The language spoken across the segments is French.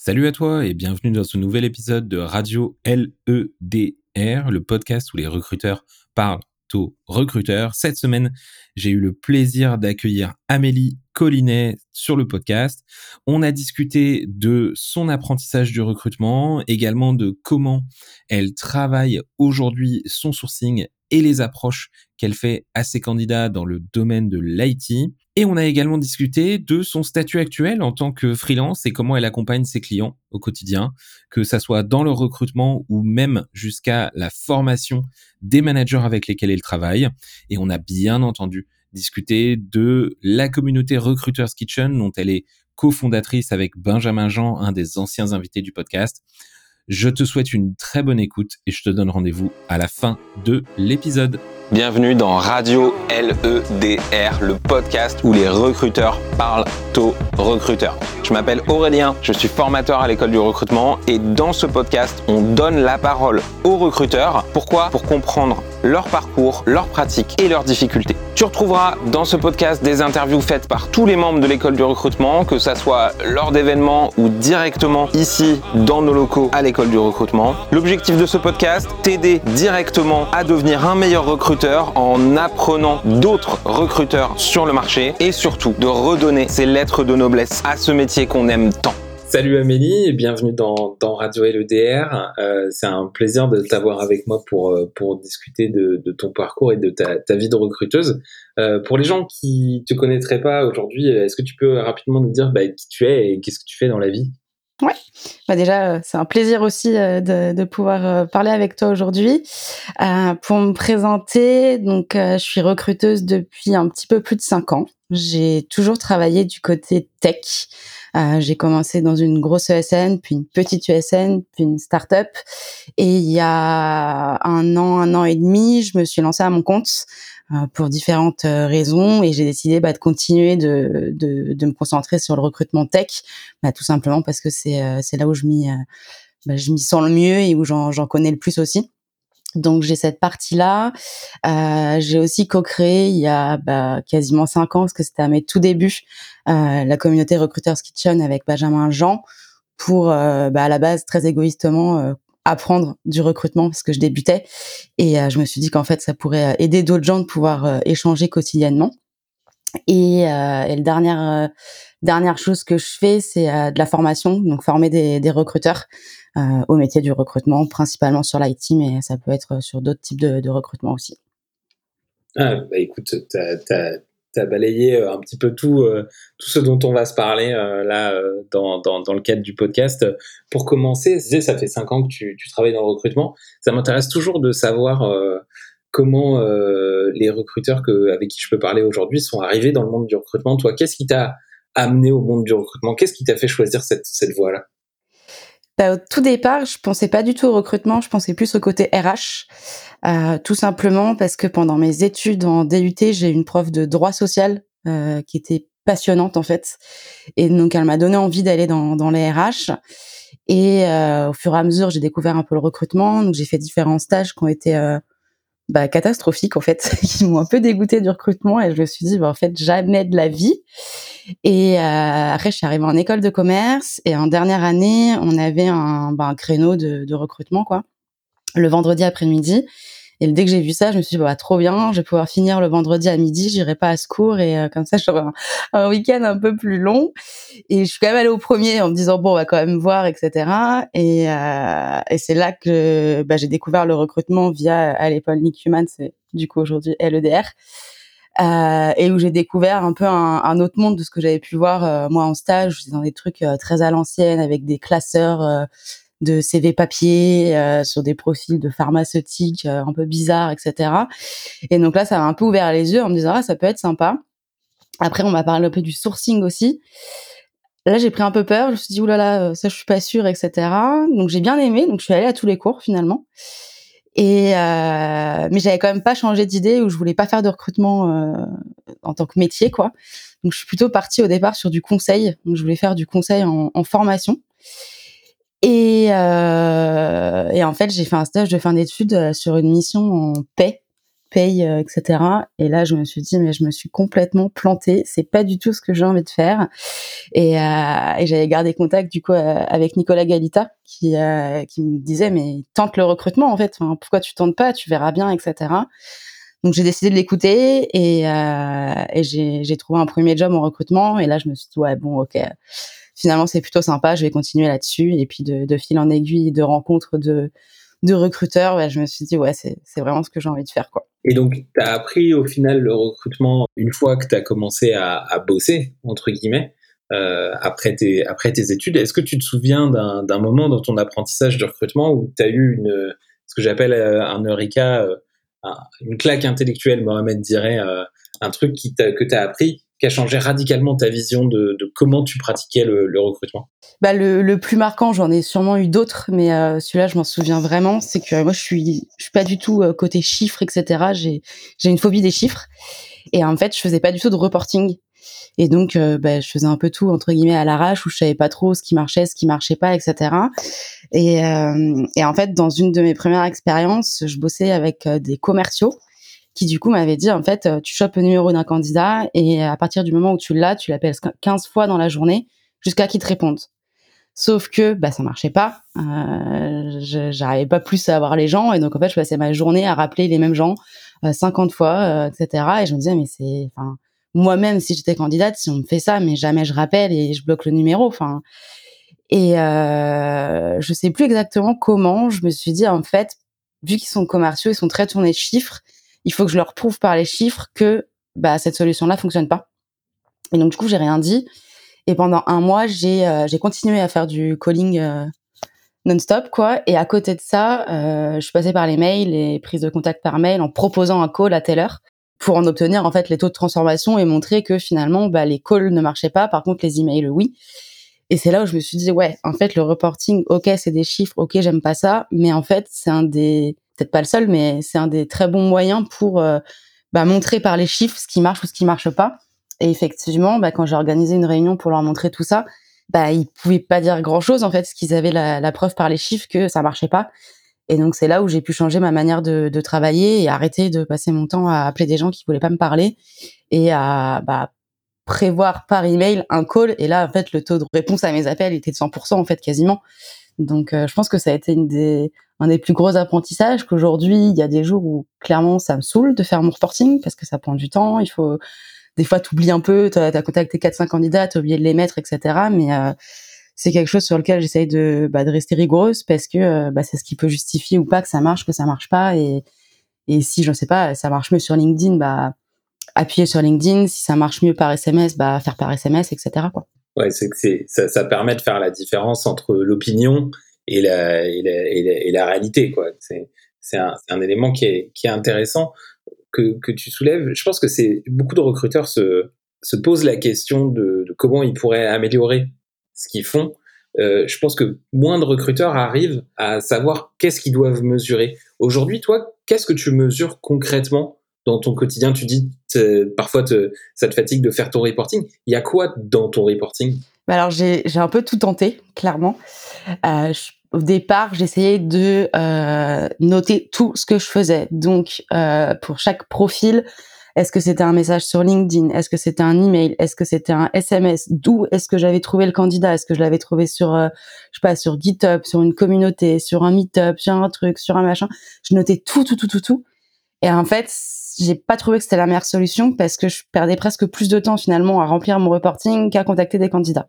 Salut à toi et bienvenue dans ce nouvel épisode de Radio LEDR, le podcast où les recruteurs parlent aux recruteurs. Cette semaine, j'ai eu le plaisir d'accueillir Amélie Collinet sur le podcast. On a discuté de son apprentissage du recrutement, également de comment elle travaille aujourd'hui son sourcing et les approches qu'elle fait à ses candidats dans le domaine de l'IT. Et on a également discuté de son statut actuel en tant que freelance et comment elle accompagne ses clients au quotidien, que ça soit dans le recrutement ou même jusqu'à la formation des managers avec lesquels elle travaille. Et on a bien entendu discuter de la communauté Recruiters Kitchen dont elle est cofondatrice avec Benjamin Jean, un des anciens invités du podcast. Je te souhaite une très bonne écoute et je te donne rendez-vous à la fin de l'épisode. Bienvenue dans Radio LEDR, le podcast où les recruteurs parlent aux recruteurs. Je m'appelle Aurélien, je suis formateur à l'école du recrutement et dans ce podcast, on donne la parole aux recruteurs. Pourquoi? Pour comprendre leur parcours, leurs pratiques et leurs difficultés. Tu retrouveras dans ce podcast des interviews faites par tous les membres de l'école du recrutement, que ça soit lors d'événements ou directement ici dans nos locaux à l'école du recrutement. L'objectif de ce podcast, t'aider directement à devenir un meilleur recruteur en apprenant d'autres recruteurs sur le marché et surtout de redonner ces lettres de noblesse à ce métier qu'on aime tant. Salut Amélie et bienvenue dans, dans Radio LEDR. Euh, c'est un plaisir de t'avoir avec moi pour, euh, pour discuter de, ton parcours et de ta, ta vie de recruteuse. Euh, pour les gens qui te connaîtraient pas aujourd'hui, est-ce que tu peux rapidement nous dire bah, qui tu es et qu'est-ce que tu fais dans la vie? Ouais, bah déjà euh, c'est un plaisir aussi euh, de, de pouvoir parler avec toi aujourd'hui. Euh, pour me présenter, donc je suis recruteuse depuis un petit peu plus de cinq ans. J'ai toujours travaillé du côté tech. Euh, j'ai commencé dans une grosse ESN, puis une petite ESN, puis une start-up. Et il y a un an, un an et demi, je me suis lancée à mon compte euh, pour différentes euh, raisons et j'ai décidé bah, de continuer de, de, de, me concentrer sur le recrutement tech, bah, tout simplement parce que c'est c'est là où je m'y bah, sens le mieux et où j'en connais le plus aussi. Donc j'ai cette partie-là. Euh, j'ai aussi co-créé il y a bah, quasiment cinq ans, parce que c'était à mes tout débuts, euh, la communauté Recruiters Kitchen avec Benjamin Jean pour euh, bah, à la base très égoïstement euh, apprendre du recrutement parce que je débutais et euh, je me suis dit qu'en fait ça pourrait aider d'autres gens de pouvoir échanger quotidiennement. Et, euh, et la dernière dernière chose que je fais, c'est de la formation, donc former des, recruteurs euh, au métier du recrutement, principalement sur l'IT, mais ça peut être sur d'autres types de, de, recrutement aussi. Ah, bah écoute, tu as, balayé euh, un petit peu tout, euh, tout ce dont on va se parler euh, là dans, dans, dans, le cadre du podcast. Pour commencer, ça fait cinq ans que tu, tu travailles dans le recrutement. Ça m'intéresse toujours de savoir comment les recruteurs que, avec qui je peux parler aujourd'hui sont arrivés dans le monde du recrutement. Toi, qu'est-ce qui t'a amené au monde du recrutement? Qu'est-ce qui t'a fait choisir cette, cette voie-là? Bah, au tout départ, je pensais pas du tout au recrutement, je pensais plus au côté RH, euh, tout simplement parce que pendant mes études en DUT, j'ai une prof de droit social euh, qui était passionnante en fait, et donc elle m'a donné envie d'aller dans, dans les RH. Et euh, au fur et à mesure, j'ai découvert un peu le recrutement, donc j'ai fait différents stages qui ont été euh, bah, catastrophiques en fait, qui m'ont un peu dégoûté du recrutement, et je me suis dit bah, en fait jamais de la vie. Et euh, après, je suis arrivée en école de commerce et en dernière année, on avait un, bah, un créneau de, de, recrutement, quoi, le vendredi après-midi. Et dès que j'ai vu ça, je me suis dit, bah, trop bien, je vais pouvoir finir le vendredi à midi, j'irai pas à ce cours et euh, comme ça, j'aurai un, un week-end un peu plus long. Et je suis quand même allée au premier en me disant, bon, on va quand même voir, etc. Et, euh, et c'est là que bah, j'ai découvert le recrutement via, à l'époque, Nick Human, c'est du coup aujourd'hui LEDR euh, et où j'ai découvert un peu un, autre monde de ce que j'avais pu voir euh, moi en stage. Dans des trucs euh, très à l'ancienne avec des classeurs de CV papier sur des profils de pharmaceutiques un peu bizarres, etc. Et donc là, ça m'a un peu ouvert les yeux en me disant ah ça peut être sympa. Après, on m'a parlé un peu du sourcing aussi. Là, j'ai pris un peu peur. Je me suis dit oulala, ça je suis pas sûre, etc. Donc j'ai bien aimé. Donc je suis allée à tous les cours finalement. Et euh, mais j'avais quand même pas changé d'idée où je voulais pas faire de recrutement euh, en tant que métier quoi. Donc je suis plutôt partie au départ sur du conseil. Donc je voulais faire du conseil en, formation. Et, euh, et, en fait j'ai fait un stage de fin d'études euh, sur une mission en paix paye, euh, etc. Et là, je me suis dit, mais je me suis complètement plantée. C'est pas du tout ce que j'ai envie de faire. Et, euh, j'avais gardé contact du coup euh, avec Nicolas Galita, qui me disait, mais tente le recrutement en fait. pourquoi tu tentes pas? Tu verras bien, etc. Donc j'ai décidé de l'écouter et, et j'ai trouvé un premier job en recrutement. Et là, je me suis dit, ouais, bon, ok finalement c'est plutôt sympa, je vais continuer là-dessus. Et puis de, de, fil en aiguille, de rencontres de, de recruteurs, je me suis dit, ouais, c'est vraiment ce que j'ai envie de faire. quoi. Et donc, tu as appris au final le recrutement une fois que tu as commencé à, bosser, entre guillemets, euh, après, tes, après tes études. Est-ce que tu te souviens d'un moment dans ton apprentissage de recrutement où tu as eu une, ce que j'appelle euh, un eureka, euh, une claque intellectuelle, Mohamed dirait, un truc qui que tu as appris qui a changé radicalement ta vision de, comment tu pratiquais le, recrutement? Bah le, plus marquant, j'en ai sûrement eu d'autres, mais euh, celui-là, je m'en souviens vraiment, c'est que moi, je suis, je suis pas du tout euh, côté chiffres, etc. J'ai, une phobie des chiffres, et en fait, je faisais pas du tout de reporting. Et donc, euh, bah, je faisais un peu tout entre guillemets à l'arrache, où je savais pas trop ce qui marchait, ce qui marchait pas, etc. Et, euh, et en fait, dans une de mes premières expériences, je bossais avec des commerciaux qui du coup m'avait dit en fait euh, tu chopes le numéro d'un candidat et à partir du moment où tu l'as, tu l'appelles 15 fois dans la journée jusqu'à qu'il te réponde. Sauf que bah ça marchait pas, euh, j'arrivais pas plus à avoir les gens et donc en fait je passais ma journée à rappeler les mêmes gens 50 euh, fois, euh, etc. Et je me disais mais c'est, enfin moi-même si j'étais candidate, si on me fait ça, mais jamais je rappelle et je bloque le numéro, enfin. Et euh, je sais plus exactement comment. Je me suis dit en fait, vu qu'ils sont commerciaux, ils sont très tournés de chiffres il faut que je leur prouve par les chiffres que bah, cette solution-là fonctionne pas. Et donc, du coup, j'ai rien dit. Et pendant un mois, j'ai euh, continué à faire du calling euh, non-stop, quoi. Et à côté de ça, euh, je passais par les mails, les prises de contact par mail, en proposant un call à telle heure pour en obtenir en fait les taux de transformation et montrer que finalement, bah, les calls ne marchaient pas. Par contre, les emails, oui. Et c'est là où je me suis dit, ouais, en fait, le reporting, ok, c'est des chiffres, ok, j'aime pas ça, mais en fait, c'est un des peut-être pas le seul, mais c'est un des très bons moyens pour euh, bah, montrer par les chiffres ce qui marche ou ce qui marche pas. Et effectivement, bah, quand j'ai organisé une réunion pour leur montrer tout ça, bah, ils pouvaient pas dire grand-chose en fait, parce qu'ils avaient la, preuve par les chiffres que ça marchait pas. Et donc c'est là où j'ai pu changer ma manière de, de, travailler et arrêter de passer mon temps à appeler des gens qui voulaient pas me parler et à bah, prévoir par email un call. Et là, en fait, le taux de réponse à mes appels était de 100% en fait quasiment. Donc, euh, je pense que ça a été une des, un des plus gros apprentissages qu'aujourd'hui, il y a des jours où clairement ça me saoule de faire mon reporting parce que ça prend du temps. Il faut des fois t'oublies un peu, t'as as contacté 4-5 candidats, t'as oublié de les mettre, etc. Mais euh, c'est quelque chose sur lequel j'essaye de, bah, de rester rigoureuse parce que euh, bah, c'est ce qui peut justifier ou pas que ça marche, que ça marche pas. Et, et si je sais pas, ça marche mieux sur LinkedIn, bah appuyer sur LinkedIn. Si ça marche mieux par SMS, bah faire par SMS, etc. Quoi. Ouais, c'est que ça, ça permet de faire la différence entre l'opinion et la, réalité, quoi. C'est, un, élément qui est, intéressant que, tu soulèves. Je pense que c'est beaucoup de recruteurs se, se posent la question de, comment ils pourraient améliorer ce qu'ils font. Euh, je pense que moins de recruteurs arrivent à savoir qu'est-ce qu'ils doivent mesurer. Aujourd'hui, toi, qu'est-ce que tu mesures concrètement dans ton quotidien? Tu dis parfois te, ça te fatigue de faire ton reporting. Il y a quoi dans ton reporting? Bah alors j'ai un peu tout tenté, clairement. Euh, je au départ, j'essayais de euh, noter tout ce que je faisais. Donc, euh, pour chaque profil, est-ce que c'était un message sur LinkedIn? Est-ce que c'était un email? Est-ce que c'était un SMS D'où est-ce que j'avais trouvé le candidat? Est-ce que je l'avais trouvé sur, euh, je sais pas, sur GitHub, sur une communauté, sur un Meetup, sur un truc, sur un machin? Je notais tout, tout, tout, tout, tout. Et en fait, j'ai pas trouvé que c'était la meilleure solution parce que je perdais presque plus de temps finalement à remplir mon reporting qu'à contacter des candidats.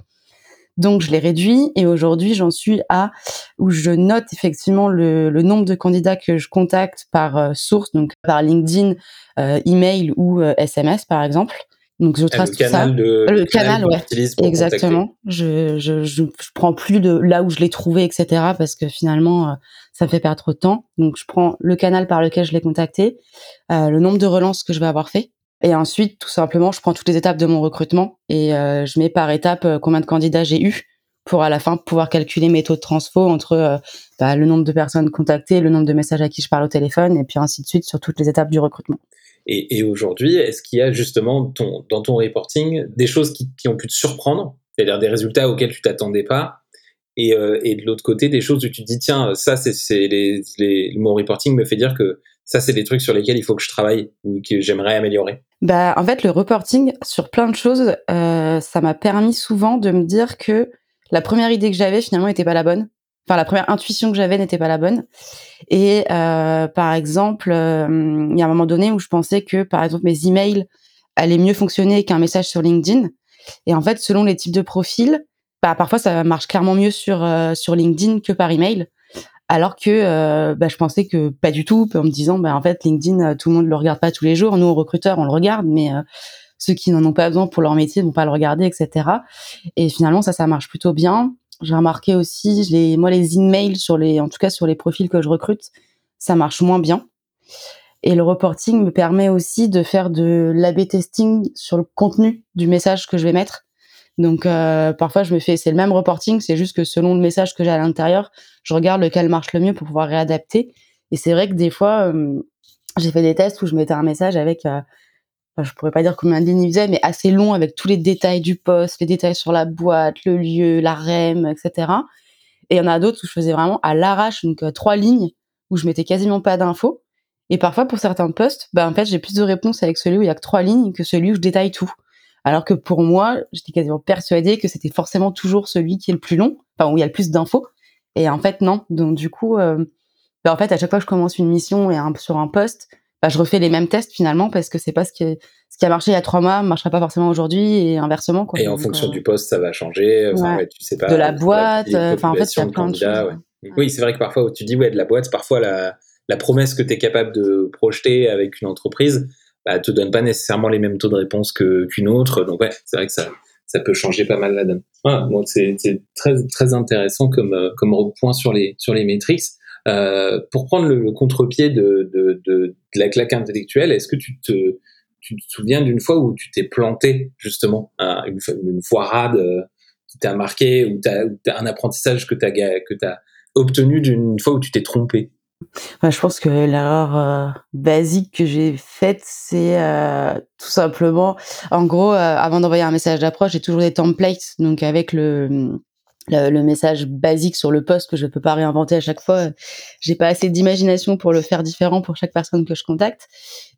Donc je l'ai réduit et aujourd'hui j'en suis à où je note effectivement le, le, nombre de candidats que je contacte par euh, source, donc par LinkedIn, euh, email ou SMS euh, par exemple. Donc je trace tout ça. le canal, ouais. Exactement. Je, je, je, je, prends plus de là où je l'ai trouvé, etc. Parce que finalement, ça me fait perdre trop de temps. Donc je prends le canal par lequel je l'ai contacté, le nombre de relances que je vais avoir fait, et ensuite, tout simplement, je prends toutes les étapes de mon recrutement et euh, je mets par étape euh, combien de candidats j'ai eu pour à la fin pouvoir calculer mes taux de transfo entre euh, bah, le nombre de personnes contactées, le nombre de messages à qui je parle au téléphone et puis ainsi de suite sur toutes les étapes du recrutement. Et, aujourd'hui, est-ce qu'il y a justement dans ton reporting des choses qui, ont pu te surprendre, c'est-à-dire des résultats auxquels tu t'attendais pas et, et, de l'autre côté, des choses où tu te dis, tiens, ça, c'est les, les, mon reporting me fait dire que ça c'est des trucs sur lesquels il faut que je travaille ou que j'aimerais améliorer Bah en fait le reporting sur plein de choses, euh, ça m'a permis souvent de me dire que la première idée que j'avais finalement n'était pas la bonne. Enfin la première intuition que j'avais n'était pas la bonne. Et euh, par exemple, euh, il y a un moment donné où je pensais que par exemple mes emails allaient mieux fonctionner qu'un message sur LinkedIn. Et en fait selon les types de profils, bah parfois ça marche clairement mieux sur sur LinkedIn que par email alors que euh, bah, je pensais que pas du tout, en me disant bah en fait LinkedIn euh, tout le monde le regarde pas tous les jours, nous recruteurs on le regarde, mais euh, ceux qui n'en ont pas besoin pour leur métier vont pas le regarder, etc. Et finalement ça ça marche plutôt bien. J'ai remarqué aussi les moi les emails sur les en tout cas sur les profils que je recrute, ça marche moins bien. Et le reporting me permet aussi de faire de l'A/B testing sur le contenu du message que je vais mettre donc euh, parfois je me fais c'est le même reporting, c'est juste que selon le message que j'ai à l'intérieur, je regarde lequel marche le mieux pour pouvoir réadapter. Et c'est vrai que des fois euh, j'ai fait des tests où je mettais un message avec euh, je pourrais pas dire combien de lignes il faisait, mais assez long avec tous les détails du poste, les détails sur la boîte, le lieu, la REM, etc. Et il y en a d'autres où je faisais vraiment à l'arrache, donc euh, trois lignes où je mettais quasiment pas d'infos. Et parfois pour certains postes, bah en fait j'ai plus de réponses avec celui où il y a que trois lignes que celui où je détaille tout. Alors que pour moi, j'étais quasiment persuadée que c'était forcément toujours celui qui est le plus long, enfin où il y a le plus d'infos. Et en fait, non. Donc du coup, euh, bah, en fait, à chaque fois que je commence une mission et un, sur un poste, bah, je refais les mêmes tests finalement parce que c'est pas ce qui, ce qui a marché il y a trois mois, ne marchera pas forcément aujourd'hui et inversement. Quoi. Et en fonction euh, du poste, ça va changer. tu sais pas. De la boîte. Enfin, en fait, il y a plein de choses. Oui, c'est vrai que parfois, tu dis ouais de la boîte, parfois la, la promesse que tu es capable de projeter avec une entreprise, bah, te donne pas nécessairement les mêmes taux de réponse que qu'une autre. Donc ouais, c'est vrai que ça ça peut changer pas mal la donne. Donc c'est très très intéressant comme euh, comme point sur les sur les métriques. Euh, pour prendre le, contre-pied de, de, de, de, la claque intellectuelle, est-ce que tu te tu te souviens d'une fois où tu t'es planté justement une, une foirade euh, qui t'a marqué ou t'as un apprentissage que t'as que t'as obtenu d'une fois où tu t'es trompé? Je pense que l'erreur euh, basique que j'ai faite, c'est euh, tout simplement, en gros, euh, avant d'envoyer un message d'approche, j'ai toujours des templates, donc avec le, le, message basique sur le poste que je ne peux pas réinventer à chaque fois. J'ai pas assez d'imagination pour le faire différent pour chaque personne que je contacte.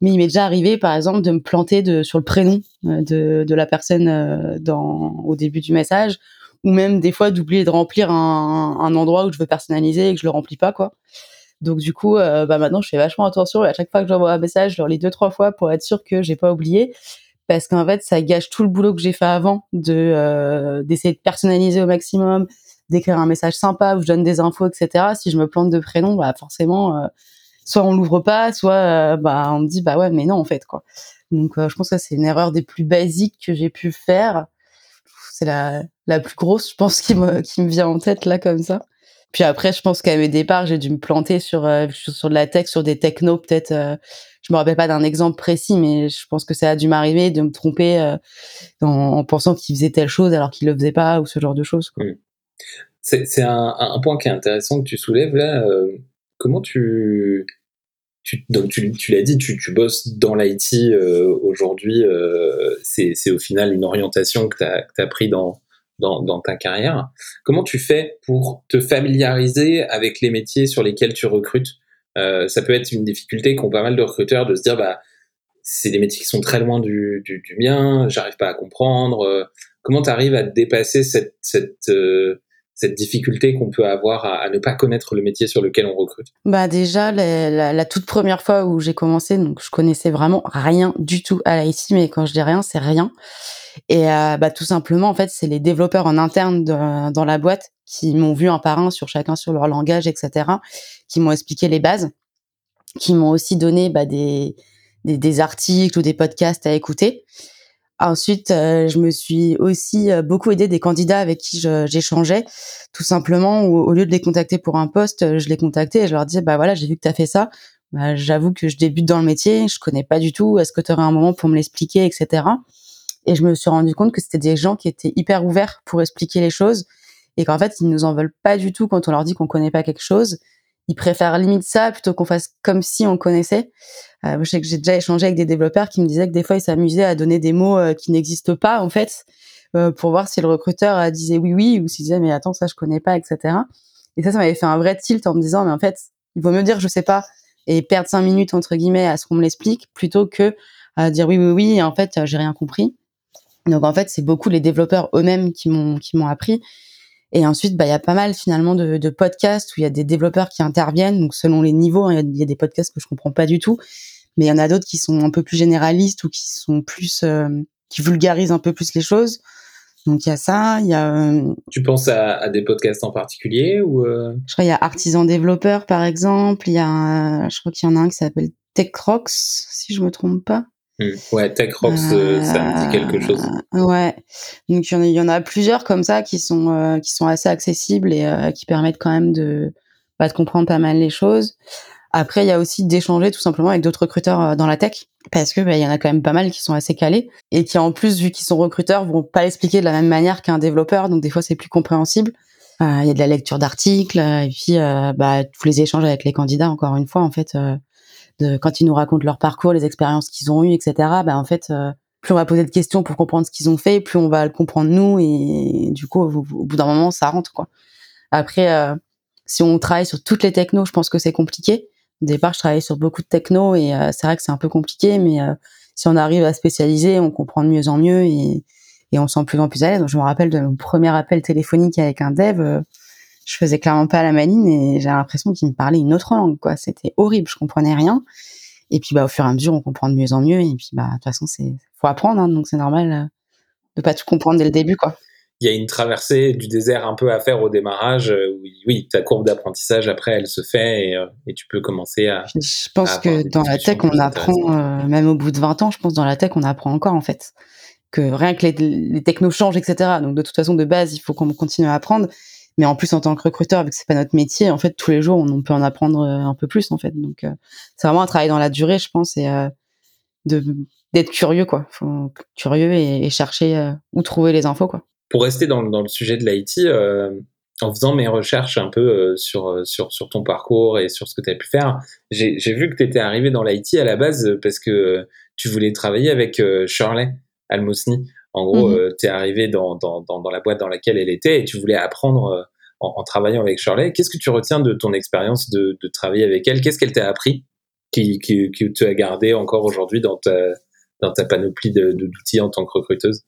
Mais il m'est déjà arrivé, par exemple, de me planter de, sur le prénom de, de la personne dans, au début du message, ou même des fois d'oublier de remplir un, un endroit où je veux personnaliser et que je le remplis pas, quoi. Donc du coup, euh, bah maintenant je fais vachement attention. à chaque fois que j'envoie un message, je le lis deux trois fois pour être sûr que j'ai pas oublié, parce qu'en fait ça gâche tout le boulot que j'ai fait avant de euh, d'essayer de personnaliser au maximum, d'écrire un message sympa où je donne des infos, etc. Si je me plante de prénom, bah forcément, euh, soit on l'ouvre pas, soit bah on me dit bah ouais mais non en fait quoi. Donc je pense que c'est une erreur des plus basiques que j'ai pu faire. C'est la la plus grosse, je pense, qui me qui me vient en tête là comme ça. Puis après, je pense qu'à mes départs, j'ai dû me planter sur euh, sur de la tech, sur des technos peut-être. Euh, je me rappelle pas d'un exemple précis, mais je pense que ça a dû m'arriver de me tromper euh, en, pensant qu'il faisait telle chose alors qu'il le faisait pas ou ce genre de choses. C'est un, point qui est intéressant que tu soulèves là. comment tu tu, donc tu, l'as dit, tu, tu, bosses dans l'IT aujourd'hui. c'est au final une orientation que tu as, as, pris dans, dans, ta carrière. Comment tu fais pour te familiariser avec les métiers sur lesquels tu recrutes? Euh, Ça peut être une difficulté qu'ont pas mal de recruteurs de se dire bah c'est des métiers qui sont très loin du, du, mien, j'arrive pas à comprendre. Euh, comment tu arrives à dépasser cette, cette, euh, cette difficulté qu'on peut avoir à, ne pas connaître le métier sur lequel on recrute Bah déjà la, toute première fois où j'ai commencé, donc je connaissais vraiment rien du tout à l'IT, mais quand je dis rien, c'est rien. Et euh, bah, tout simplement, en fait, c'est les développeurs en interne dans la boîte qui m'ont vu un par un sur chacun sur leur langage, etc., qui m'ont expliqué les bases, qui m'ont aussi donné bah, des, des, articles ou des podcasts à écouter. Ensuite, euh, je me suis aussi euh, beaucoup aidé des candidats avec qui j'échangeais, tout simplement, où, au lieu de les contacter pour un poste, je les contactais et je leur disais, bah voilà, j'ai vu que tu as fait ça, bah, j'avoue que je débute dans le métier, je connais pas du tout, est-ce que tu aurais un moment pour me l'expliquer, etc. Et je me suis rendu compte que c'était des gens qui étaient hyper ouverts pour expliquer les choses et qu'en fait, ils nous en veulent pas du tout quand on leur dit qu'on connaît pas quelque chose. Ils préfèrent limite ça plutôt qu'on fasse comme si on connaissait. Euh, je sais que j'ai déjà échangé avec des développeurs qui me disaient que des fois, ils s'amusaient à donner des mots euh, qui n'existent pas, en fait, euh, pour voir si le recruteur disait oui, oui, ou s'il disait, mais attends, ça, je connais pas, etc. Et ça, ça m'avait fait un vrai tilt en me disant, mais en fait, il vaut mieux dire je sais pas et perdre cinq minutes entre guillemets à ce qu'on me l'explique plutôt que dire oui oui oui en fait j'ai rien compris donc en fait c'est beaucoup les développeurs eux-mêmes qui m'ont qui m'ont appris et ensuite bah il y a pas mal finalement de, de podcasts où il y a des développeurs qui interviennent donc selon les niveaux hein, il y, a des podcasts que je comprends pas du tout mais il y en a d'autres qui sont un peu plus généralistes ou qui sont plus euh, qui vulgarisent un peu plus les choses donc il y a ça, il y a. Euh, tu penses à, à, des podcasts en particulier ou euh... Je crois il y a Artisan Développeur par exemple. Il y a, je crois qu'il y en a un qui s'appelle TechRox, si je me trompe pas. Hmm. Ouais, TechRox, euh, ça me dit quelque chose. Ouais, donc il y, en a, plusieurs comme ça qui sont euh, qui sont assez accessibles et qui permettent quand même de bah, de comprendre pas mal les choses. Après, il y a aussi d'échanger tout simplement avec d'autres recruteurs euh, dans la tech parce que bah, il y en a quand même pas mal qui sont assez calés et qui en plus vu qu'ils sont recruteurs vont pas l'expliquer de la même manière qu'un développeur donc des fois c'est plus compréhensible euh, il y a de la lecture d'articles et puis euh, bah, tous les échanges avec les candidats encore une fois en fait quand ils nous racontent leur parcours les expériences qu'ils ont eues etc bah en fait plus on va poser de questions pour comprendre ce qu'ils ont fait plus on va le comprendre nous et du coup au, bout d'un moment ça rentre quoi après si on travaille sur toutes les technos je pense que c'est compliqué au départ, je travaillais sur beaucoup de techno et euh, c'est vrai que c'est un peu compliqué, mais euh, si on arrive à spécialiser, on comprend de mieux en mieux et, et on sent plus en plus à l'aise. Je me rappelle de mon premier appel téléphonique avec un dev, euh, je faisais clairement pas la maline et j'ai l'impression qu'il me parlait une autre langue, quoi. C'était horrible, je comprenais rien. Et puis, bah, au fur et à mesure, on comprend de mieux en mieux. Et puis, bah, de toute façon, c'est, faut apprendre, hein, donc c'est normal de pas tout comprendre dès le début, quoi il y a une traversée du désert un peu à faire au démarrage. Euh, oui, ta courbe d'apprentissage après elle se fait et, euh, et, tu peux commencer à. Je pense que dans la tech on apprend euh, même au bout de 20 ans. Je pense dans la tech on apprend encore en fait que rien que les, les technos changent etc. Donc de toute façon de base il faut qu'on continue à apprendre. Mais en plus en tant que recruteur vu que c'est pas notre métier en fait tous les jours on, peut en apprendre un peu plus en fait. Donc c'est vraiment un travail dans la durée je pense et de d'être curieux quoi. Faut curieux et, chercher où trouver les infos quoi pour rester dans, dans le sujet de l'IT, euh, en faisant mes recherches un peu euh, sur, euh, sur, sur ton parcours et sur ce que tu as pu faire, j'ai vu que tu étais arrivé dans l'IT à la base parce que tu voulais travailler avec Shirley Almosny. En gros, mhm. tu es arrivé dans, dans, dans, la boîte dans laquelle elle était et tu voulais apprendre en, en, travaillant avec Shirley. Qu'est-ce que tu retiens de ton expérience de, de travailler avec elle? Qu'est-ce qu'elle t'a appris qui, qui, qui tu as gardé encore aujourd'hui dans ta, dans ta panoplie d'outils en tant que recruteuse?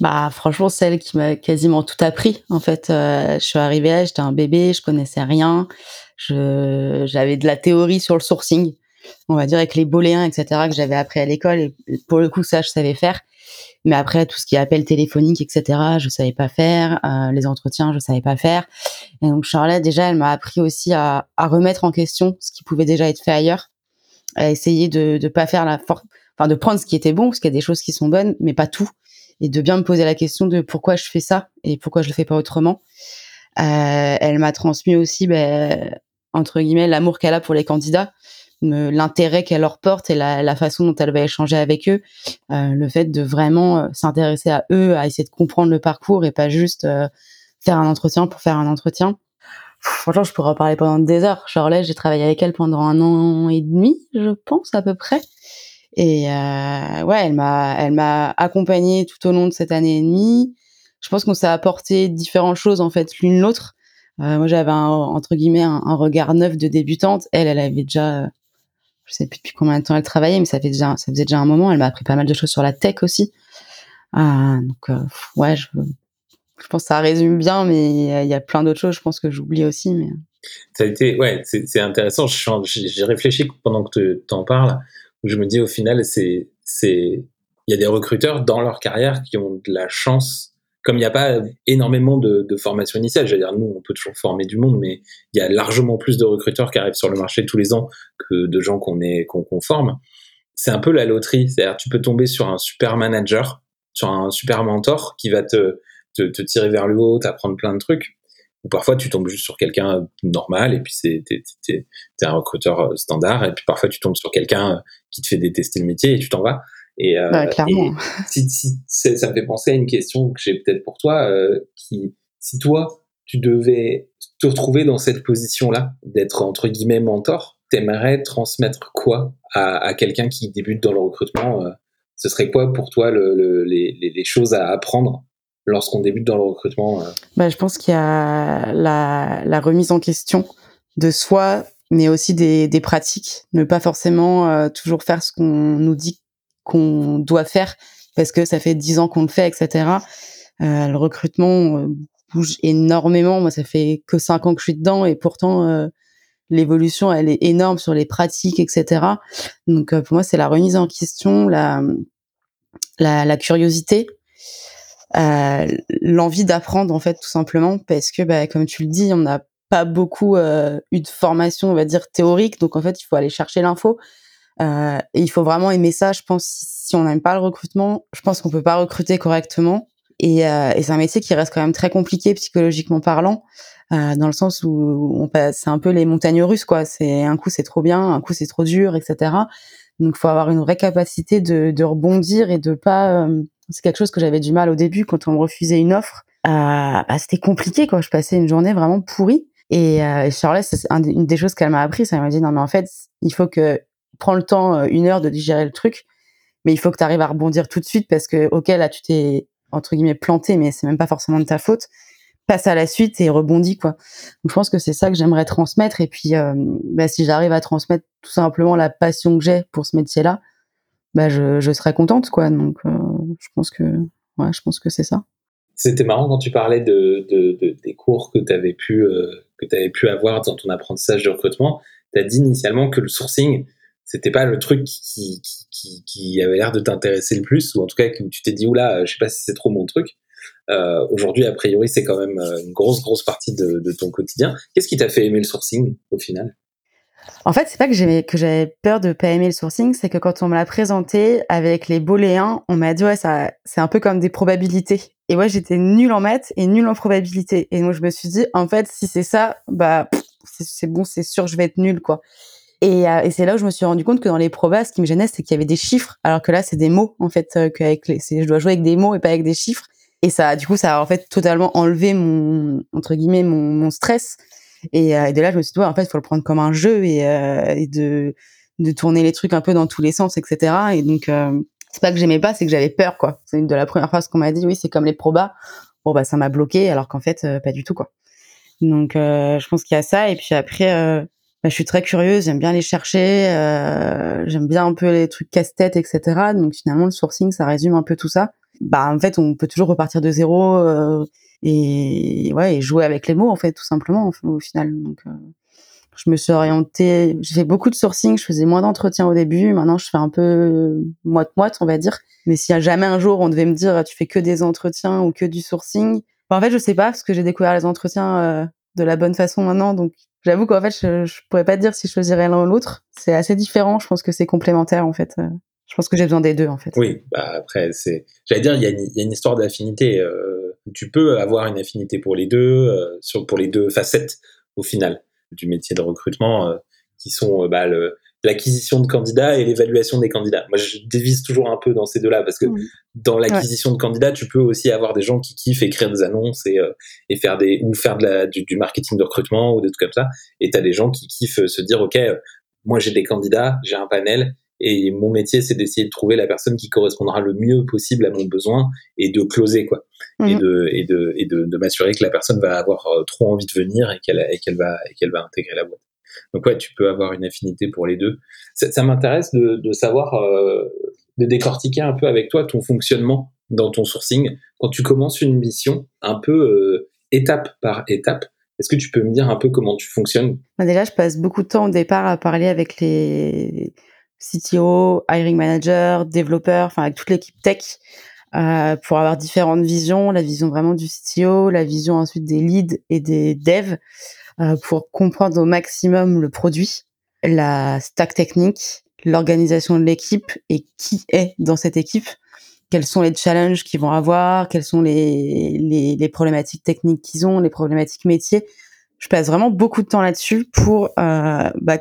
Bah franchement celle qui m'a quasiment tout appris en fait. Euh, je suis arrivée là, j'étais un bébé, je connaissais rien. Je j'avais de la théorie sur le sourcing, on va dire avec les booléens etc que j'avais appris à l'école et pour le coup ça je savais faire. Mais après tout ce qui est appel téléphonique etc je savais pas faire. Euh, les entretiens je savais pas faire. Et donc Charlotte déjà elle m'a appris aussi à, remettre en question ce qui pouvait déjà être fait ailleurs, à essayer de de pas faire la enfin de prendre ce qui était bon parce qu'il y a des choses qui sont bonnes mais pas tout et de bien me poser la question de pourquoi je fais ça et pourquoi je le fais pas autrement. Euh, elle m'a transmis aussi, ben, entre guillemets, l'amour qu'elle a pour les candidats, l'intérêt qu'elle leur porte et la, la, façon dont elle va échanger avec eux, euh, le fait de vraiment euh, s'intéresser à eux, à essayer de comprendre le parcours et pas juste euh, faire un entretien pour faire un entretien. Franchement, je pourrais en parler pendant des heures. Charlotte, j'ai travaillé avec elle pendant un an et demi, je pense à peu près. Et euh, ouais, elle m'a, elle m'a accompagnée tout au long de cette année et demie. Je pense qu'on s'est apporté différentes choses en fait l'une l'autre. Euh, moi, j'avais entre guillemets un, regard neuf de débutante. Elle, elle avait déjà, je sais plus depuis combien de temps elle travaillait, mais ça déjà, ça faisait déjà un moment. Elle m'a appris pas mal de choses sur la tech aussi. Euh, donc euh, ouais, je, je pense que ça résume bien, mais il y a plein d'autres choses. Je pense que j'oublie aussi, mais. Ça a été, ouais, c'est intéressant. J'ai réfléchi pendant que tu en parles où je me dis au final, c'est, il y a des recruteurs dans leur carrière qui ont de la chance. Comme il n'y a pas énormément de, formation initiale, j'allais dire, nous, on peut toujours former du monde, mais il y a largement plus de recruteurs qui arrivent sur le marché tous les ans que de gens qu'on est, qu'on forme. C'est un peu la loterie. C'est-à-dire, tu peux tomber sur un super manager, sur un super mentor qui va te, te, tirer vers le haut, t'apprendre plein de trucs ou parfois tu tombes juste sur quelqu'un normal et puis c'est un recruteur standard et puis parfois tu tombes sur quelqu'un qui te fait détester le métier et tu t'en vas et, euh, clairement. si, si, ça me fait penser à une question que j'ai peut-être pour toi euh, qui si toi tu devais te retrouver dans cette position là d'être entre guillemets mentor t'aimerais transmettre quoi à, à quelqu'un qui débute dans le recrutement ce serait quoi pour toi le, le, les, les choses à apprendre lorsqu'on débute dans le recrutement euh? Bah, Je pense qu'il y a la, la, remise en question de soi mais aussi des, des pratiques. Ne pas forcément toujours faire ce qu'on nous dit qu'on doit faire parce que ça fait dix ans qu'on le fait, etc. le recrutement bouge énormément. Moi, ça fait que cinq ans que je suis dedans et pourtant l'évolution elle est énorme sur les pratiques, etc. Donc pour moi, c'est la remise en question, la la, la curiosité, euh, l'envie d'apprendre en fait tout simplement parce que bah, comme tu le dis, on n'a pas beaucoup euh, eu de formation, on va dire théorique, donc en fait il faut aller chercher l'info. Euh, il faut vraiment aimer ça. Je pense si on n'aime pas le recrutement, je pense qu'on peut pas recruter correctement. Et, euh, et c'est un métier qui reste quand même très compliqué psychologiquement parlant, euh, dans le sens où on passe, c'est un peu les montagnes russes quoi. C'est un coup c'est trop bien, un coup c'est trop dur, etc. Donc, faut avoir une vraie capacité de, de rebondir et de pas. Euh, c'est quelque chose que j'avais du mal au début quand on me refusait une offre. Euh, bah, c'était compliqué quoi. Je passais une journée vraiment pourrie. Et, euh, Charlotte, c'est une des choses qu'elle m'a appris. Ça m'a dit non mais en fait, il faut que prends le temps euh, une heure de digérer le truc, mais il faut que tu arrives à rebondir tout de suite parce que ok là tu t'es entre guillemets planté, mais c'est même pas forcément de ta faute passe à la suite et rebondit quoi. Je pense que c'est ça que j'aimerais transmettre et puis euh, bah, si j'arrive à transmettre tout simplement la passion que j'ai pour ce métier-là, bah je, serais contente quoi. Donc euh, je pense que ouais, je pense que c'est ça. C'était marrant quand tu parlais de, de, de des cours que tu avais pu que tu avais pu avoir dans ton apprentissage de recrutement. Tu as dit initialement que le sourcing c'était pas le truc qui, avait l'air de t'intéresser le plus ou en tout cas que tu t'es dit oula je sais pas si c'est trop mon truc euh, Aujourd'hui, a priori, c'est quand même euh, une grosse, grosse partie de, ton quotidien. Qu'est-ce qui t'a fait aimer le sourcing au final? En fait, c'est pas que que j'avais peur de pas aimer le sourcing, c'est que quand on me l'a présenté avec les booléens, on m'a dit ouais c'est un peu comme des probabilités. Et ouais, j'étais nulle en maths et nulle en probabilité. Et moi je me suis dit en fait si c'est ça, bah c'est bon, c'est sûr je vais être nulle quoi. Et, euh, et c'est là où je me suis rendu compte que dans les probas, ce qui me gênait, c'est qu'il y avait des chiffres, alors que là, c'est des mots en fait. Euh, qu'avec les, je dois jouer avec des mots et pas avec des chiffres. Et ça, du coup, ça a en fait totalement enlevé mon entre guillemets mon, mon stress. Et, euh, et, de là, je me suis dit, ouais, en fait, il faut le prendre comme un jeu et, euh, et, de de tourner les trucs un peu dans tous les sens, etc. Et donc, euh, c'est pas que j'aimais pas, c'est que j'avais peur, quoi. C'est de la première phrase qu'on m'a dit, oui, c'est comme les probas. Bon, bah, ça m'a bloqué, alors qu'en fait, pas du tout, quoi. Donc, je pense qu'il y a ça. Et puis après, bah, je suis très curieuse, j'aime bien les chercher, j'aime bien un peu les trucs casse-tête, etc. Donc, finalement, le sourcing, ça résume un peu tout ça. Bah en fait on peut toujours repartir de zéro euh, et ouais et jouer avec les mots en fait tout simplement au final. Donc euh, je me suis orientée j'ai fait beaucoup de sourcing je faisais moins d'entretiens au début maintenant je fais un peu moite moite on va dire. Mais s'il y a jamais un jour on devait me dire tu fais que des entretiens ou que du sourcing bah, en fait je sais pas parce que j'ai découvert les entretiens euh, de la bonne façon maintenant donc j'avoue qu'en fait je, je pourrais pas dire si je choisirais l'un ou l'autre c'est assez différent je pense que c'est complémentaire en fait je pense que j'ai besoin des deux, en fait. Oui, bah après, c'est. J'allais dire, il y, a une, histoire d'affinité. Euh, tu peux avoir une affinité pour les deux, euh, sur, pour les deux facettes, au final, du métier de recrutement, euh, qui sont bah, l'acquisition de candidats et l'évaluation des candidats. Moi, je dévise toujours un peu dans ces deux-là, parce que dans l'acquisition de candidats, tu peux aussi avoir des gens qui kiffent écrire des annonces et, euh, et faire des. ou faire de la, du, du, marketing de recrutement ou des trucs comme ça. Et tu as des gens qui kiffent se dire, OK, moi j'ai des candidats, j'ai un panel et mon métier, c'est d'essayer de trouver la personne qui correspondra le mieux possible à mon besoin et de closer, quoi. Et mhm. de, et de, et de, de m'assurer que la personne va avoir euh, trop envie de venir et qu'elle, et qu'elle va, et qu'elle va intégrer la boîte. Donc ouais, tu peux avoir une affinité pour les deux. Ça, m'intéresse de, savoir, euh, de décortiquer un peu avec toi ton fonctionnement dans ton sourcing. Quand tu commences une mission, un peu euh, étape par étape, est-ce que tu peux me dire un peu comment tu fonctionnes? Bah, Déjà, je passe beaucoup de temps au départ à parler avec les CTO, hiring manager, développeur, enfin avec toute l'équipe tech euh, pour avoir différentes visions, la vision vraiment du CTO, la vision ensuite des leads et des devs pour comprendre au maximum le produit, la stack technique, l'organisation de l'équipe et qui est dans cette équipe, quels sont les challenges qu'ils vont avoir, quelles sont les, les, les problématiques techniques qu'ils ont, les problématiques métiers. Je passe vraiment beaucoup de temps là-dessus pour euh, bah,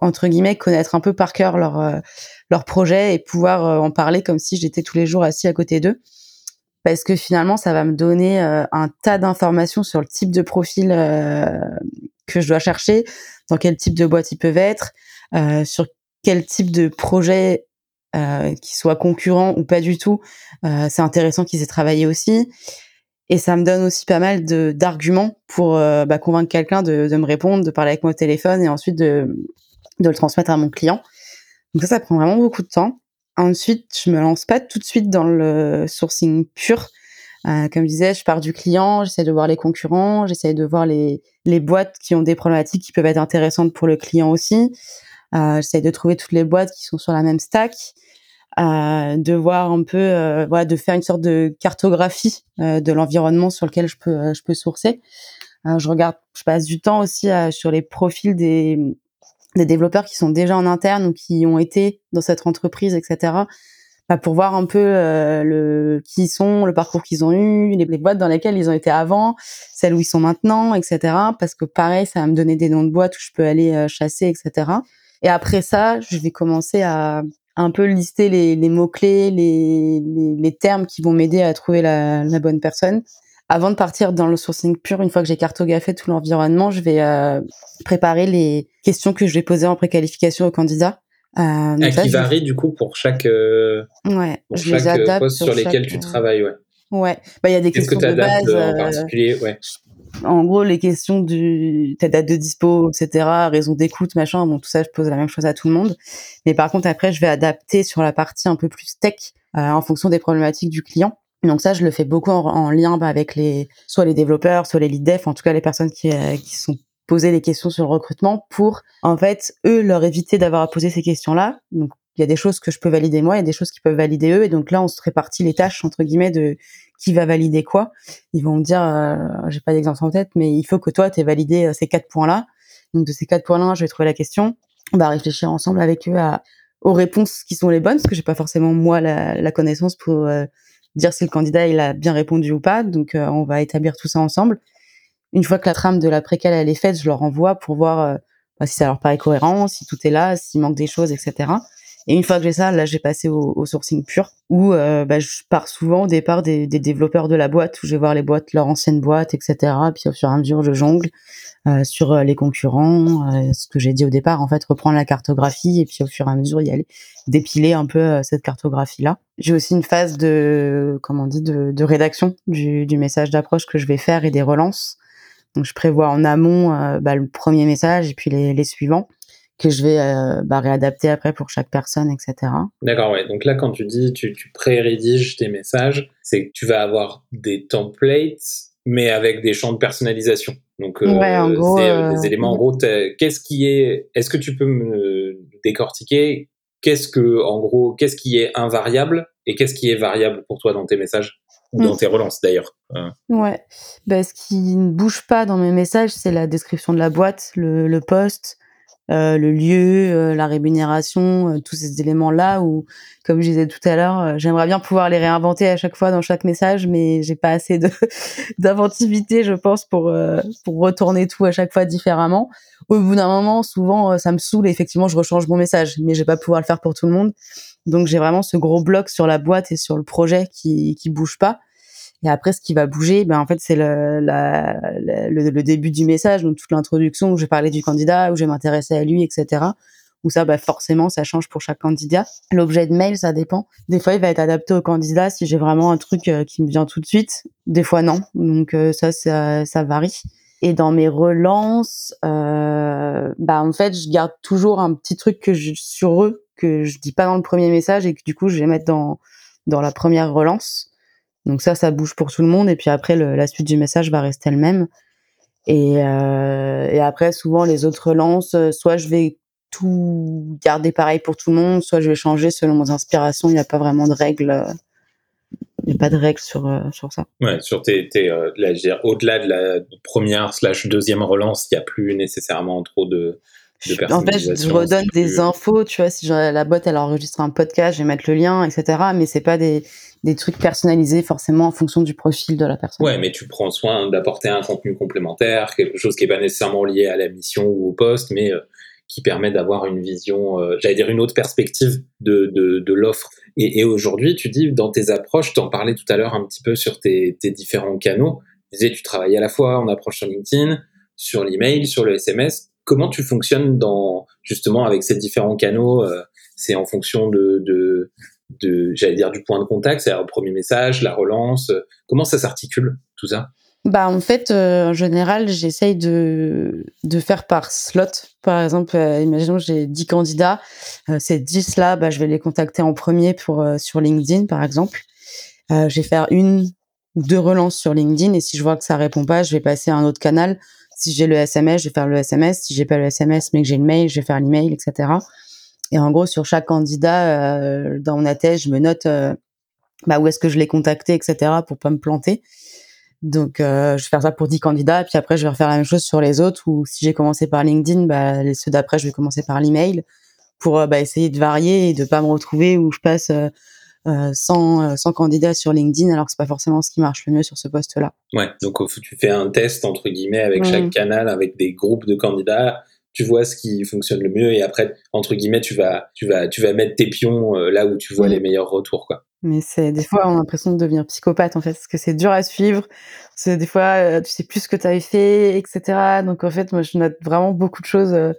entre guillemets connaître un peu par cœur leur euh, leur projet et pouvoir euh, en parler comme si j'étais tous les jours assis à côté d'eux parce que finalement ça va me donner euh, un tas d'informations sur le type de profil que je dois chercher dans quel type de boîte ils peuvent être sur quel type de projet qui soit concurrent ou pas du tout c'est intéressant qu'ils aient travaillé aussi Et ça me donne aussi pas mal d'arguments pour euh, bah, convaincre quelqu'un de, de, me répondre, de parler avec moi au téléphone et ensuite de, de le transmettre à mon client. Donc ça, ça prend vraiment beaucoup de temps. Ensuite, je me lance pas tout de suite dans le sourcing pur. Euh, comme je disais, je pars du client, j'essaie de voir les concurrents, j'essaie de voir les, les boîtes qui ont des problématiques qui peuvent être intéressantes pour le client aussi. Euh, j'essaie de trouver toutes les boîtes qui sont sur la même stack, euh, de voir un peu, euh, voilà, de faire une sorte de cartographie euh, de l'environnement sur lequel je peux, je peux sourcer. je regarde, je passe du temps aussi sur les profils des, des développeurs qui sont déjà en interne ou qui ont été dans cette entreprise, etc. Bah, pour voir un peu le qui ils sont, le parcours qu'ils ont eu, les, les, boîtes dans lesquelles ils ont été avant, celles où ils sont maintenant, etc. Parce que pareil, ça va me donner des noms de boîtes où je peux aller chasser, etc. Et après ça, je vais commencer à un peu lister les, les mots-clés, les, les, les, termes qui vont m'aider à trouver la, la, bonne personne. Avant de partir dans le sourcing pur, une fois que j'ai cartographié tout l'environnement, je vais euh, préparer les questions que je vais poser en préqualification aux candidats. Euh, ah, qui varie du coup pour chaque, euh, ouais, pour je chaque les poste sur, lesquels tu travailles. Ouais. Ouais, bah il y a des questions que de base. En euh, particulier, ouais en gros, les questions du ta date de dispo, etc., raison d'écoute, machin, bon, tout ça, je pose la même chose à tout le monde. Mais par contre, après, je vais adapter sur la partie un peu plus tech euh, en fonction des problématiques du client. Donc ça, je le fais beaucoup en, lien bah, avec les soit les développeurs, soit les lead dev, en tout cas les personnes qui, euh, qui sont posées les questions sur le recrutement pour en fait eux leur éviter d'avoir à poser ces questions-là. Donc il y a des choses que je peux valider moi, il y a des choses qui peuvent valider eux, et donc là on se répartit les tâches entre guillemets de qui va valider quoi. Ils vont me dire, euh, j'ai pas d'exemple en tête, mais il faut que toi, tu aies validé euh, ces quatre points-là. Donc de ces quatre points-là, je vais trouver la question. On va réfléchir ensemble avec eux à, aux réponses qui sont les bonnes, parce que j'ai pas forcément moi la, la connaissance pour euh, dire si le candidat il a bien répondu ou pas. Donc euh, on va établir tout ça ensemble. Une fois que la trame de la préquelle elle est faite, je leur envoie pour voir bah, si ça leur paraît cohérent, si tout est là, s'il manque des choses, etc. Et une fois que j'ai ça, là, j'ai passé au, sourcing pur, où euh, bah, je pars souvent au départ des, des, développeurs de la boîte, où je vais voir les boîtes, leur ancienne boîte, etc. Puis au fur et à mesure, je jongle euh, sur euh, les concurrents, euh, ce que j'ai dit au départ, en fait, reprendre la cartographie, et puis au fur et à mesure, y aller dépiler un peu euh, cette cartographie-là. J'ai aussi une phase de, comment on dit, de, de rédaction du, du message d'approche que je vais faire et des relances. Donc, je prévois en amont bah, le premier message et puis les, les suivants que je vais euh, bah, réadapter après pour chaque personne, etc. D'accord, ouais. Donc là, quand tu dis tu, tu pré-rédiges tes messages, c'est que tu vas avoir des templates, mais avec des champs de personnalisation. Donc, euh, ouais, en gros, c'est euh, des éléments. En gros, qu'est-ce qui est Est-ce que tu peux me décortiquer? Qu'est-ce que, en gros, qu'est-ce qui est invariable et qu'est-ce qui est variable pour toi dans tes messages? Ou dans mm. tes relances d'ailleurs. Ouais. Bah, ce qui ne bouge pas dans mes messages, c'est la description de la boîte, le, le poste, euh, le lieu, euh, la rémunération, euh, tous ces éléments-là où, comme je disais tout à l'heure, j'aimerais bien pouvoir les réinventer à chaque fois dans chaque message, mais j'ai pas assez de d'inventivité, je pense, pour pour retourner tout à chaque fois différemment. Au bout d'un moment, souvent, ça me saoule et effectivement, je rechange mon message, mais je pas pouvoir le faire pour tout le monde. Donc j'ai vraiment ce gros bloc sur la boîte et sur le projet qui qui bouge pas. Et après, ce qui va bouger, ben en fait, c'est le, le, le, début du message, donc toute l'introduction où je parler du candidat, où je vais m'intéresser à lui, etc. Où ça, bah, forcément, ça change pour chaque candidat. L'objet de mail, ça dépend. Des fois, il va être adapté au candidat si j'ai vraiment un truc euh, qui me vient tout de suite. Des fois, non. Donc euh, ça, ça, ça varie. Et dans mes relances, euh, bah en fait, je garde toujours un petit truc que je, sur eux que je dis pas dans le premier message et que du coup, je vais mettre dans dans la première relance. Donc ça, ça bouge pour tout le monde. Et puis après, le, la suite du message va rester le même. Et, euh, et après, souvent, les autres relances, euh, soit je vais tout garder pareil pour tout le monde, soit je vais changer selon mes inspirations. Il n'y a pas vraiment de règles. Euh, il n'y a pas de règles sur, euh, sur ça. Ouais, sur tes, tes au-delà de la première slash deuxième relance, il n'y a plus nécessairement trop de, en fait, je redonne des infos, tu vois, si la boîte elle enregistre un podcast, je vais mettre le lien, etc. Mais c'est pas des, des trucs personnalisés forcément en fonction du profil de la personne. Ouais, mais tu prends soin d'apporter un contenu complémentaire, quelque chose qui est pas nécessairement lié à la mission ou au poste, mais euh, qui permet d'avoir une vision, euh, j'allais dire une autre perspective de, de, de l'offre. Et, aujourd'hui, tu dis dans tes approches, tu en parlais tout à l'heure un petit peu sur tes, tes différents canaux. Tu disais, tu travailles à la fois en approche sur LinkedIn, sur l'email, sur le SMS comment tu fonctionnes dans justement avec ces différents canaux euh, C'est en fonction de, de, de j'allais dire du point de contact, c'est-à-dire le premier message, la relance. Comment ça s'articule tout ça? Bah en fait, euh, en général, j'essaye de, de faire par slot. Par exemple, euh, imaginons j'ai 10 candidats. Euh, ces 10 là, bah, je vais les contacter en premier pour sur LinkedIn, par exemple. je vais faire une ou deux relances sur LinkedIn et si je vois que ça répond pas, je vais passer à un autre canal. Si j'ai le SMS, je vais faire le SMS. Si j'ai pas le SMS mais que j'ai le mail, je vais faire l'email, etc. Et en gros, sur chaque candidat, dans mon tête, je me note bah, où est-ce que je l'ai contacté, etc. pour pas me planter. Donc, euh, je vais faire ça pour 10 candidats, et puis après, je vais refaire la même chose sur les autres, ou si j'ai commencé par LinkedIn, bah, ceux d'après, je vais commencer par l'email, pour euh, bah, essayer de varier et de pas me retrouver où je passe euh, 100, euh, 100 candidats sur LinkedIn, alors que c'est pas forcément ce qui marche le mieux sur ce poste-là. Ouais, donc tu fais un test, entre guillemets, avec chaque canal, avec des groupes de candidats, tu vois ce qui fonctionne le mieux, et après, entre guillemets, tu vas, tu vas, tu vas mettre tes pions là où tu vois les meilleurs retours, quoi. Mais c'est des fois on a l'impression de devenir psychopathe en fait, parce que c'est dur à suivre. C'est des fois euh, tu sais plus ce que tu avais fait, etc. Donc en fait moi je note vraiment beaucoup de choses, euh,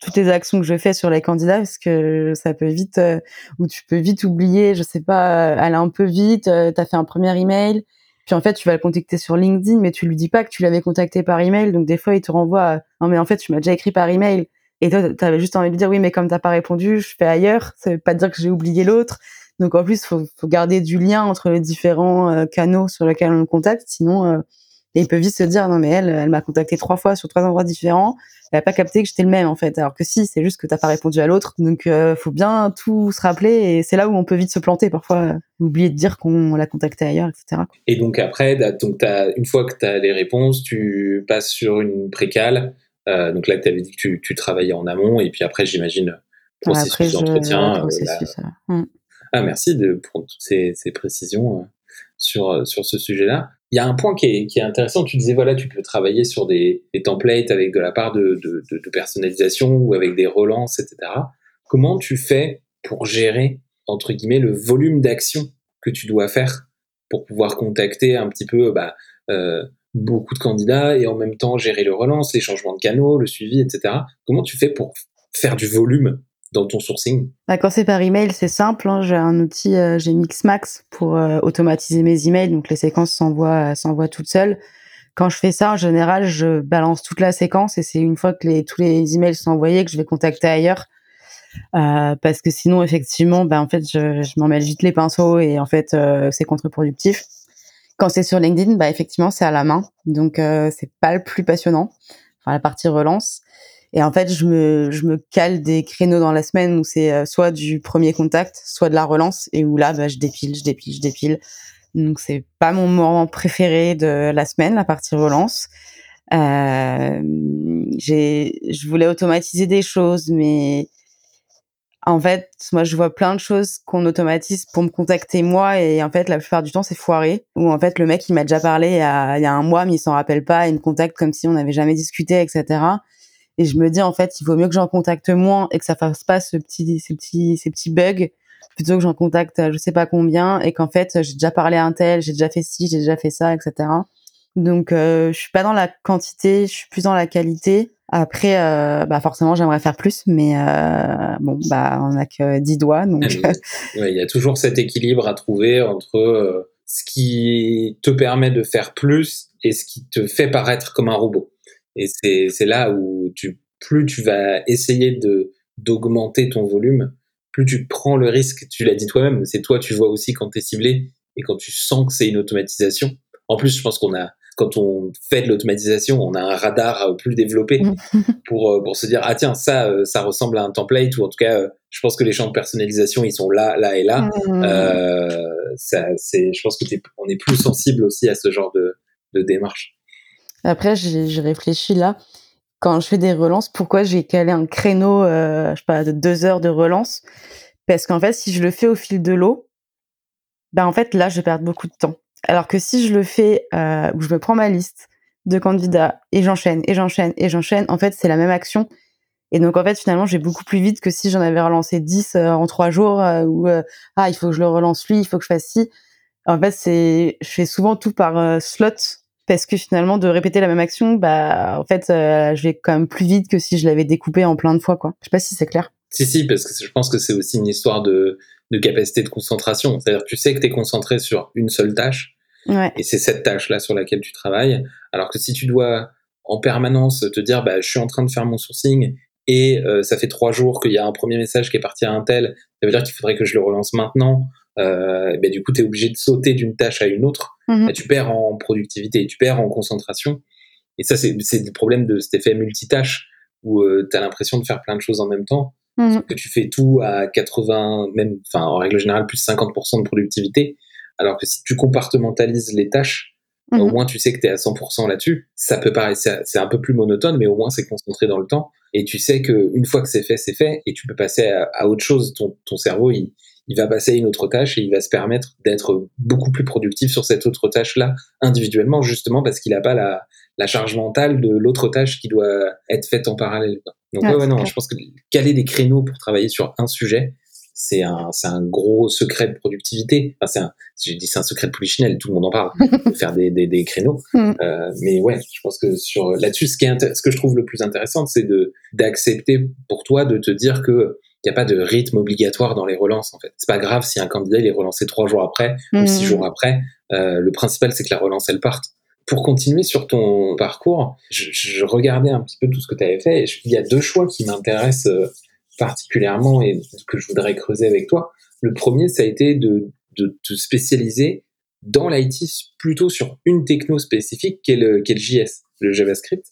toutes les actions que je fais sur les candidats, parce que ça peut vite euh, ou tu peux vite oublier, je sais pas, aller un peu vite. tu as fait un premier email, puis en fait tu vas le contacter sur LinkedIn, mais tu lui dis pas que tu l'avais contacté par email. Donc des fois il te renvoie, non mais en fait tu m'as déjà écrit par email. Et toi, tu avais juste envie de dire oui, mais comme t'as pas répondu, je fais ailleurs. Ça veut pas dire que j'ai oublié l'autre. Donc en plus, faut, faut garder du lien entre les différents euh, canaux sur lesquels on le contacte, sinon euh, ils peuvent vite se dire non mais elle, elle m'a contacté trois fois sur trois endroits différents, elle a pas capté que j'étais le même en fait. Alors que si, c'est juste que t'as pas répondu à l'autre. Donc euh, faut bien tout se rappeler et c'est là où on peut vite se planter parfois, euh, oublier de dire qu'on l'a contacté ailleurs, etc. Et donc après, donc as, une fois que tu as les réponses, tu passes sur une précale. Euh, donc là, tu avais dit que tu, tu, travaillais en amont et puis après, j'imagine processus d'entretien. Euh, ah, merci de, pour toutes ces, ces précisions sur, sur ce sujet-là. Il y a un point qui est, qui est, intéressant. Tu disais, voilà, tu peux travailler sur des, templates avec de la part de, de, de, personnalisation ou avec des relances, etc. Comment tu fais pour gérer, entre guillemets, le volume d'action que tu dois faire pour pouvoir contacter un petit peu bah, euh, beaucoup de candidats et en même temps gérer le relance, les changements de canaux, le suivi, etc. Comment tu fais pour faire du volume dans ton sourcing bah, Quand c'est par email, c'est simple. Hein. J'ai un outil, euh, j'ai Mixmax pour euh, automatiser mes emails, donc les séquences s'envoient, s'envoient toutes seules. Quand je fais ça, en général, je balance toute la séquence et c'est une fois que tous les emails sont envoyés que je vais contacter ailleurs. Euh, parce que sinon, effectivement, bah, en fait, je, je vite les pinceaux et en fait, euh, c'est contre-productif. Quand c'est sur LinkedIn, bah, effectivement, c'est à la main, donc euh, c'est pas le plus passionnant. Enfin, la partie relance. Et en fait, je me, je me cale des créneaux dans la semaine où c'est euh, soit du premier contact, soit de la relance, et où là, bah, je dépile, je dépile, je dépile. Donc, c'est pas mon moment préféré de la semaine, la partie relance. Euh, j'ai, je voulais automatiser des choses, mais en fait, moi, je vois plein de choses qu'on automatise pour me contacter moi, et en fait, la plupart du temps, c'est foiré. Ou en fait, le mec, il m'a déjà parlé il y, a, il y a un mois, mais il s'en rappelle pas, il me contacte comme si on n'avait jamais discuté, etc. Et je me dis, en fait, il vaut mieux que j'en contacte moins et que ça fasse pas ce petit, ces petits, ces petits bugs plutôt que j'en contacte je sais pas combien et qu'en fait, j'ai déjà parlé à un tel, j'ai déjà fait ci, j'ai déjà fait ça, etc. Donc, euh, je suis pas dans la quantité, je suis plus dans la qualité. Après, euh, bah forcément, j'aimerais faire plus, mais euh, bon, bah on a que 10 doigts, donc. Il y a toujours cet équilibre à trouver entre euh, ce qui te permet de faire plus et ce qui te fait paraître comme un robot. Et c'est là où tu, plus tu vas essayer de d'augmenter ton volume, plus tu prends le risque, tu l'as dit toi-même, c'est toi, tu vois aussi quand tu es ciblé et quand tu sens que c'est une automatisation. En plus, je pense qu'on a, quand on fait de l'automatisation, on a un radar plus développé pour, euh, pour se dire, ah tiens, ça, euh, ça ressemble à un template, ou en tout cas, euh, je pense que les champs de personnalisation, ils sont là, là et là. Mmh. Euh, ça, je pense que on est plus sensible aussi à ce genre de, de démarche. Après, j'ai réfléchi là. Quand je fais des relances, pourquoi j'ai calé un créneau, euh, je sais pas, de deux heures de relance? Parce qu'en fait, si je le fais au fil de l'eau, ben en fait, là, je perdre beaucoup de temps. Alors que si je le fais euh, où je me prends ma liste de candidats et j'enchaîne et j'enchaîne et j'enchaîne, en fait, c'est la même action. Et donc, en fait, finalement, j'ai beaucoup plus vite que si j'en avais relancé 10 euh, en trois jours euh, ou ah, il faut que je le relance lui, il faut que je fasse ci. En fait, c'est, je fais souvent tout par slot parce que finalement de répéter la même action bah en fait euh, je vais quand même plus vite que si je l'avais découpé en plein de fois quoi je sais pas si c'est clair si si parce que je pense que c'est aussi une histoire de de capacité de concentration. C'est-à-dire que tu sais que tu es concentré sur une seule tâche Ouais. et c'est cette tâche-là sur laquelle tu travailles. Alors que si tu dois en permanence te dire, bah, je suis en train de faire mon sourcing et euh, ça fait trois jours qu'il y a un premier message qui est parti à un tel, ça veut dire qu'il faudrait que je le relance maintenant. Euh, ben, du coup, tu es obligé de sauter d'une tâche à une autre. Mhm. Ben, tu perds en productivité, tu perds en concentration. Et ça, c'est le problème de cet effet multitâche où tu as l'impression de faire plein de choses en même temps Mhm. que tu fais tout à 80, même, enfin, en règle générale, plus 50% de productivité. Alors que si tu compartimentalises les tâches, Mhm. au moins tu sais que tu es à 100% là-dessus. Ça peut paraître, c'est un peu plus monotone, mais au moins c'est concentré dans le temps. Et tu sais que une fois que c'est fait, c'est fait, et tu peux passer à, à autre chose. Ton, ton cerveau, il, il va passer à une autre tâche et il va se permettre d'être beaucoup plus productif sur cette autre tâche-là individuellement, justement parce qu'il n'a pas la, la charge mentale de l'autre tâche qui doit être faite en parallèle. quoi. Donc Ouais, ouais, ouais, non, clair. je pense que caler des créneaux pour travailler sur un sujet, c'est un, c'est un gros secret de productivité. Enfin, c'est un, dit c'est un secret de polichinelle, tout le monde en parle, de faire des, des, des créneaux. Mhm. Euh, mais ouais, je pense que sur là-dessus, ce qui est ce que je trouve le plus intéressant, c'est de d'accepter pour toi de te dire que il n'y a pas de rythme obligatoire dans les relances. En fait, c'est pas grave si un candidat il est relancé trois jours après ou six Mhm. jours après. Euh, le principal, c'est que la relance elle parte. Pour continuer sur ton parcours, je, je regardais un petit peu tout ce que tu avais fait. Et je- il y a deux choix qui m'intéressent euh, particulièrement et que je voudrais creuser avec toi. Le premier, ça a été de, de te spécialiser dans l'IT plutôt sur une techno spécifique qui est le, JS, le JavaScript.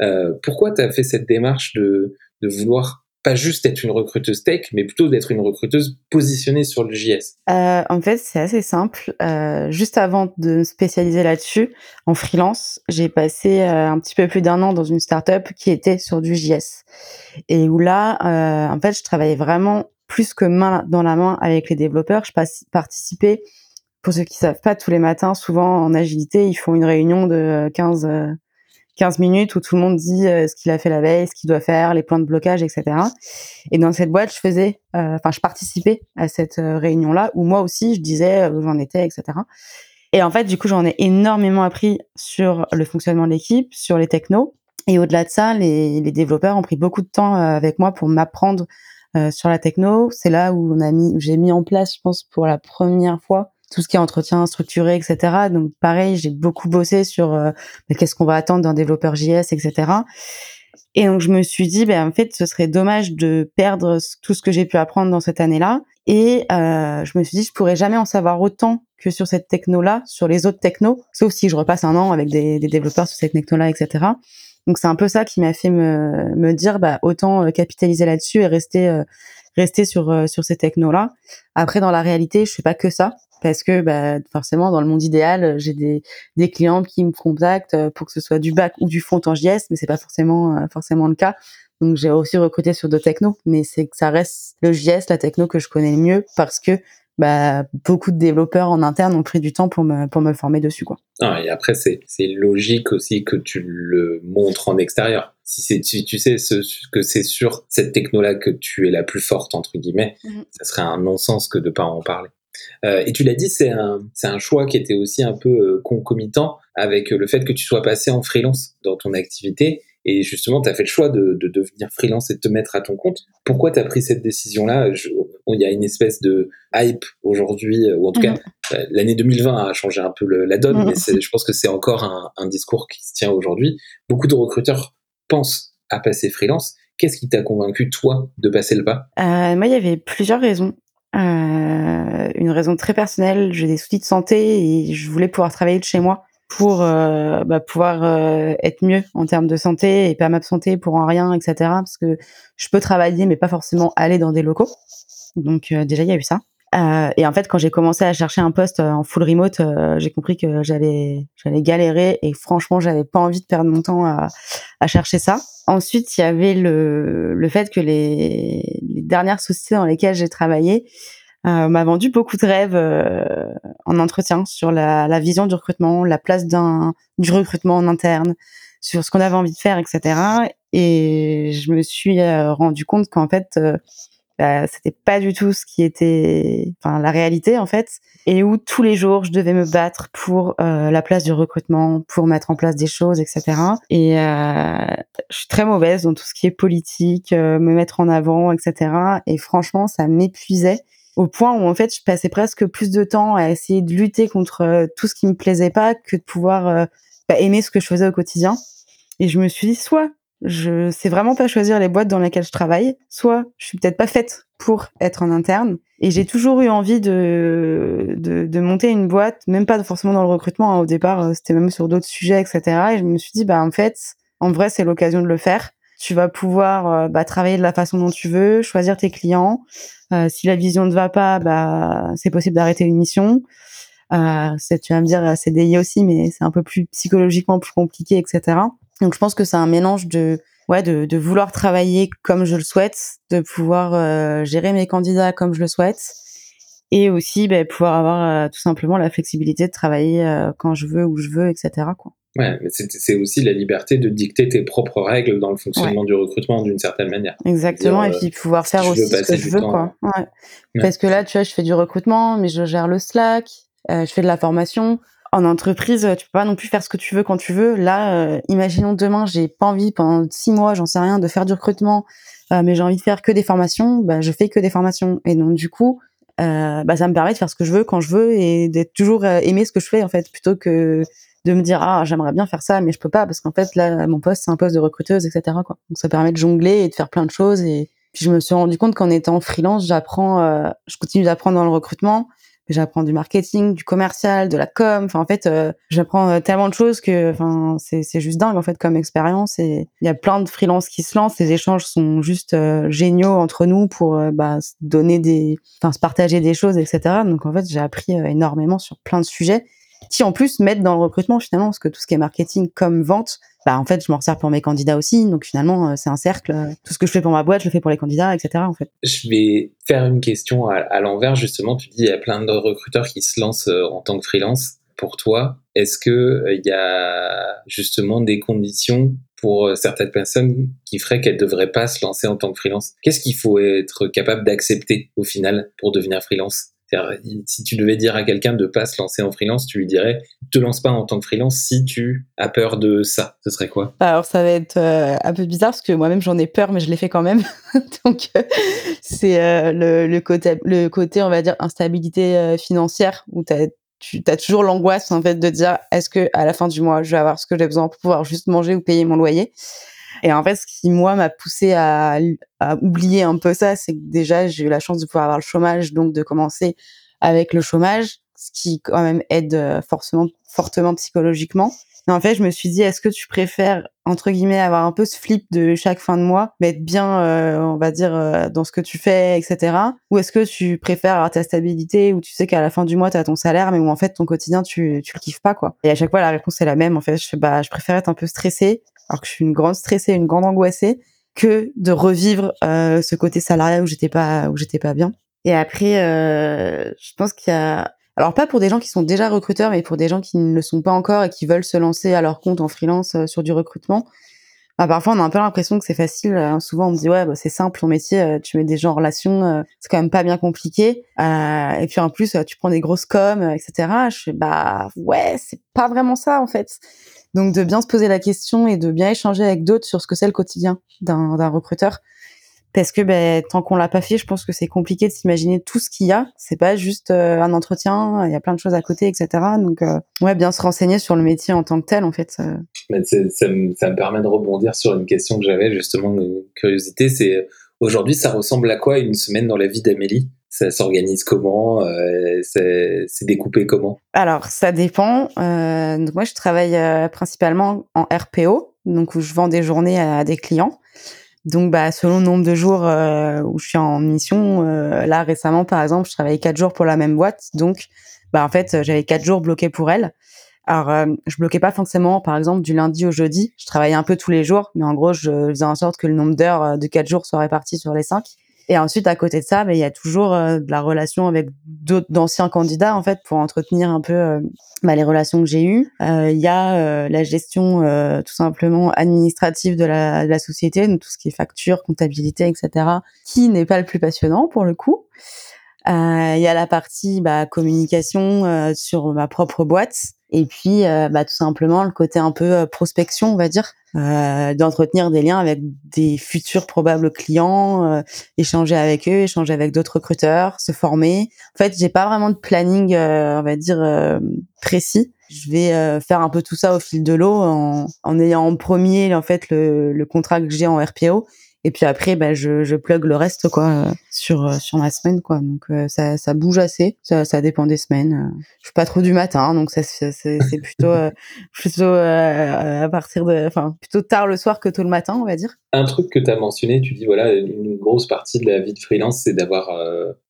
Euh, pourquoi tu as fait cette démarche de, de vouloir pas juste être une recruteuse tech, mais plutôt d'être une recruteuse positionnée sur le JS Euh, en fait, c'est assez simple. Euh, juste avant de me spécialiser là-dessus, en freelance, j'ai passé euh, un petit peu plus d'un an dans une startup qui était sur du JS. Et où là, euh, en fait, je travaillais vraiment plus que main dans la main avec les développeurs. Je participais, pour ceux qui savent pas, tous les matins, souvent en agilité, ils font une réunion de 15, euh, 15 minutes où tout le monde dit euh, ce qu'il a fait la veille, ce qu'il doit faire, les points de blocage, etc. Et dans cette boîte, je faisais, euh, enfin, je participais à cette euh, réunion-là où moi aussi, je disais où j'en étais, etc. Et en fait, du coup, j'en ai énormément appris sur le fonctionnement de l'équipe, sur les technos. Et au-delà de ça, les, développeurs ont pris beaucoup de temps avec moi pour m'apprendre sur la techno. C'est là où on a mis, j'ai mis en place, je pense, pour la première fois tout ce qui est entretien structuré, etc. Donc pareil, j'ai beaucoup bossé sur euh, mais qu'est-ce qu'on va attendre d'un développeur JS, etc. Et donc je me suis dit, ben en fait, ce serait dommage de perdre tout ce que j'ai pu apprendre dans cette année-là. Et euh, je me suis dit, je pourrais jamais en savoir autant que sur cette techno-là, sur les autres technos, sauf si je repasse un an avec des, des développeurs sur cette techno-là, etc. Donc c'est un peu ça qui m'a fait me, me dire, bah autant euh, capitaliser là-dessus et rester euh, rester sur euh, sur ces technos-là. Après, dans la réalité, je fais pas que ça parce que bah, forcément, dans le monde idéal, j'ai des des clients qui me contactent euh, pour que ce soit du bac ou du front en JS, mais c'est pas forcément euh, forcément le cas. Donc j'ai aussi recruté sur d'autres technos, mais c'est que ça reste le JS, la techno que je connais le mieux parce que bah, beaucoup de développeurs en interne ont pris du temps pour me pour me former dessus quoi. Ah, et après, c'est logique aussi que tu le montres en extérieur. Si, c'est, si tu sais ce, que c'est sur cette techno-là que tu es la plus forte, entre guillemets, Mhm. ça serait un non-sens que de pas en parler. Euh, et tu l'as dit, c'est un, choix qui était aussi un peu euh, concomitant avec le fait que tu sois passé en freelance dans ton activité. Et justement, tu as fait le choix de, de devenir freelance et de te mettre à ton compte. Pourquoi tu as pris cette décision-là? Il y a une espèce de hype aujourd'hui, ou en tout cas, Mhm. euh, l'année 2020 a changé un peu le- la donne, Mhm. mais je pense que c'est encore un, un discours qui se tient aujourd'hui. Beaucoup de recruteurs pensent à passer freelance. Qu'est-ce qui t'a convaincu, toi, de passer le pas? Euh, moi, il y avait plusieurs raisons. Euh, une raison très personnelle, j'ai des soucis de santé et je voulais pouvoir travailler de chez moi pour euh, bah, pouvoir être mieux en termes de santé et pas m'absenter pour en rien, etc. Parce que je peux travailler, mais pas forcément aller dans des locaux. Donc déjà, il y a eu ça. Euh, et en fait, quand j'ai commencé à chercher un poste euh, en full remote, euh, j'ai compris que j'allais j'allais galérer et franchement, j'avais pas envie de perdre mon temps à, à chercher ça. Ensuite, il y avait le, le fait que les, les dernières sociétés dans lesquelles j'ai travaillé euh, m'a vendu beaucoup de rêves euh, en entretien sur la, la vision du recrutement, la place d'un du recrutement en interne, sur ce qu'on avait envie de faire, etc. Et je me suis rendu compte qu'en fait, bah, c'était pas du tout ce qui était, enfin la réalité en fait, et où tous les jours je devais me battre pour euh, la place du recrutement, pour mettre en place des choses, etc. Et euh, je suis très mauvaise dans tout ce qui est politique, euh, me mettre en avant, etc. Et franchement, ça m'épuisait. au point où en fait je passais presque plus de temps à essayer de lutter contre tout ce qui me plaisait pas que de pouvoir bah, aimer ce que je faisais au quotidien. Et je me suis dit, soit je sais vraiment pas choisir les boîtes dans lesquelles je travaille, soit je suis peut-être pas faite pour être en interne. Et j'ai toujours eu envie de, de, de, monter une boîte, même pas forcément dans le recrutement. Hein. Au départ, c'était même sur d'autres sujets, etc. Et je me suis dit, bah en fait, en vrai, c'est l'occasion de le faire. Tu vas pouvoir bah, travailler de la façon dont tu veux, choisir tes clients. Euh, si la vision ne va pas, bah c'est possible d'arrêter une mission. Euh, tu vas me dire CDI aussi, mais c'est un peu plus psychologiquement plus compliqué, etc. Donc je pense que c'est un mélange de ouais de, de, vouloir travailler comme je le souhaite, de pouvoir euh, gérer mes candidats comme je le souhaite, et aussi bah, pouvoir avoir euh, tout simplement la flexibilité de travailler euh, quand je veux, où je veux, etc. Quoi. Ouais, mais c'est aussi la liberté de dicter tes propres règles dans le fonctionnement du recrutement d'une certaine manière. Exactement, et puis pouvoir faire aussi ce que je veux, quoi. Ouais. Parce que là, tu vois, je fais du recrutement, mais je gère le Slack, je fais de la formation en entreprise, tu peux pas non plus faire ce que tu veux quand tu veux. Là, euh, imaginons demain, j'ai pas envie pendant six mois, j'en sais rien, de faire du recrutement, euh, mais j'ai envie de faire que des formations. Bah, je fais que des formations. Et donc du coup, euh, bah, ça me permet de faire ce que je veux quand je veux et d'être toujours aimer ce que je fais en fait, plutôt que de me dire ah j'aimerais bien faire ça, mais je peux pas parce qu'en fait là mon poste c'est un poste de recruteuse, etc. Quoi. Donc ça permet de jongler et de faire plein de choses. Et puis je me suis rendu compte qu'en étant freelance, j'apprends, je continue d'apprendre dans le recrutement j'apprends du marketing, du commercial, de la com. Enfin, en fait, euh, j'apprends euh, tellement de choses que, enfin, c'est, juste dingue en fait comme expérience. Et il y a plein de freelances qui se lancent. Les échanges sont juste euh, géniaux entre nous pour bah, se donner des, enfin, se partager des choses, etc. Donc en fait, j'ai appris énormément sur plein de sujets qui en plus m'aident dans le recrutement finalement parce que tout ce qui est marketing comme vente bah en fait je m'en sers pour mes candidats aussi. Donc finalement euh, c'est un cercle. Tout ce que je fais pour ma boîte je le fais pour les candidats etc en fait. Je vais faire une question à, l'envers. Justement tu dis il y a plein de recruteurs qui se lancent euh, en tant que freelance. Pour toi est-ce que euh, il y a justement des conditions pour certaines personnes qui feraient qu'elles devraient pas se lancer en tant que freelance? Qu'est-ce qu'il faut être capable d'accepter au final pour devenir freelance? Si tu devais dire à quelqu'un de pas se lancer en freelance, tu lui dirais te lance pas en tant que freelance si tu as peur de ça. Ce serait quoi? Bah, Alors ça va être euh, un peu bizarre parce que moi-même j'en ai peur, mais je l'ai fait quand même. Donc euh, c'est euh, le, côté, le côté, on va dire, instabilité financière où tu as toujours l'angoisse en fait de dire est-ce que à la fin du mois je vais avoir ce que j'ai besoin pour pouvoir juste manger ou payer mon loyer? Et en fait, ce qui moi m'a poussé à, à, oublier un peu ça, c'est que déjà j'ai eu la chance de pouvoir avoir le chômage, donc de commencer avec le chômage, ce qui quand même aide euh, forcément fortement psychologiquement. Mais en fait, je me suis dit, est-ce que tu préfères entre guillemets avoir un peu ce flip de chaque fin de mois, mais être bien, euh, on va dire, euh, dans ce que tu fais, etc. Ou est-ce que tu préfères avoir ta stabilité où tu sais qu'à la fin du mois tu as ton salaire, mais où en fait ton quotidien tu tu le kiffes pas quoi. Et à chaque fois la réponse est la même. En fait, je bah je préfère être un peu stressée alors que je suis une grande stressée, une grande angoissée, que de revivre euh, ce côté salariat où j'étais pas où j'étais pas bien. Et après, euh, je pense qu'il y a alors pas pour des gens qui sont déjà recruteurs, mais pour des gens qui ne le sont pas encore et qui veulent se lancer à leur compte en freelance euh, sur du recrutement. Bah, parfois, on a un peu l'impression que c'est facile. Hein. Souvent, on me dit ouais, bah, c'est simple ton métier. tu mets des gens en relation, c'est quand même pas bien compliqué. et puis en plus, tu prends des grosses coms, etc. Je fais bah ouais, c'est pas vraiment ça en fait. Donc de bien se poser la question et de bien échanger avec d'autres sur ce que c'est le quotidien d'un recruteur. Parce que ben, tant qu'on l'a pas fait, je pense que c'est compliqué de s'imaginer tout ce qu'il y a. C'est pas juste euh, un entretien, il y a plein de choses à côté, etc. Donc euh, ouais, bien se renseigner sur le métier en tant que tel, en fait. Mais ça, me, ça me permet de rebondir sur une question que j'avais justement de curiosité. C'est aujourd'hui, ça ressemble à quoi une semaine dans la vie d'Amélie? Ça s'organise comment euh, C'est découpé comment? Alors, ça dépend. Euh, moi, je travaille euh, principalement en RPO, donc où je vends des journées à, des clients. Donc, bah, selon le nombre de jours où je suis en mission, là récemment, par exemple, je travaillais quatre jours pour la même boîte, donc, bah, en fait, j'avais quatre jours bloqués pour elle. Alors, je bloquais pas forcément, par exemple, du lundi au jeudi. Je travaillais un peu tous les jours, mais en gros, je faisais en sorte que le nombre d'heures de quatre jours soit réparti sur les cinq. Et ensuite, à côté de ça, mais ben, il y a toujours euh, de la relation avec d'anciens candidats en fait pour entretenir un peu euh, bah, les relations que j'ai eues. Euh, il y a la gestion tout simplement administrative de la, de la société, donc tout ce qui est facture, comptabilité, etc., qui n'est pas le plus passionnant pour le coup. Il y a la partie bah, communication sur ma propre boîte Et puis, euh, bah, tout simplement, le côté un peu euh, prospection, on va dire, euh, d'entretenir des liens avec des futurs probables clients, échanger avec eux, échanger avec d'autres recruteurs, se former. En fait, j'ai pas vraiment de planning, on va dire, précis. Je vais faire un peu tout ça au fil de l'eau en, en ayant en premier, en fait, le, le contrat que j'ai en RPO et puis après bah je je plug le reste quoi euh, sur euh, sur ma semaine quoi. Donc euh, ça ça bouge assez. Ça ça dépend des semaines. Je suis pas trop du matin donc ça c'est c'est plutôt plutôt à partir de enfin plutôt tard le soir que tôt le matin on va dire. Un truc que tu as mentionné tu dis voilà une grosse partie de la vie de freelance c'est d'avoir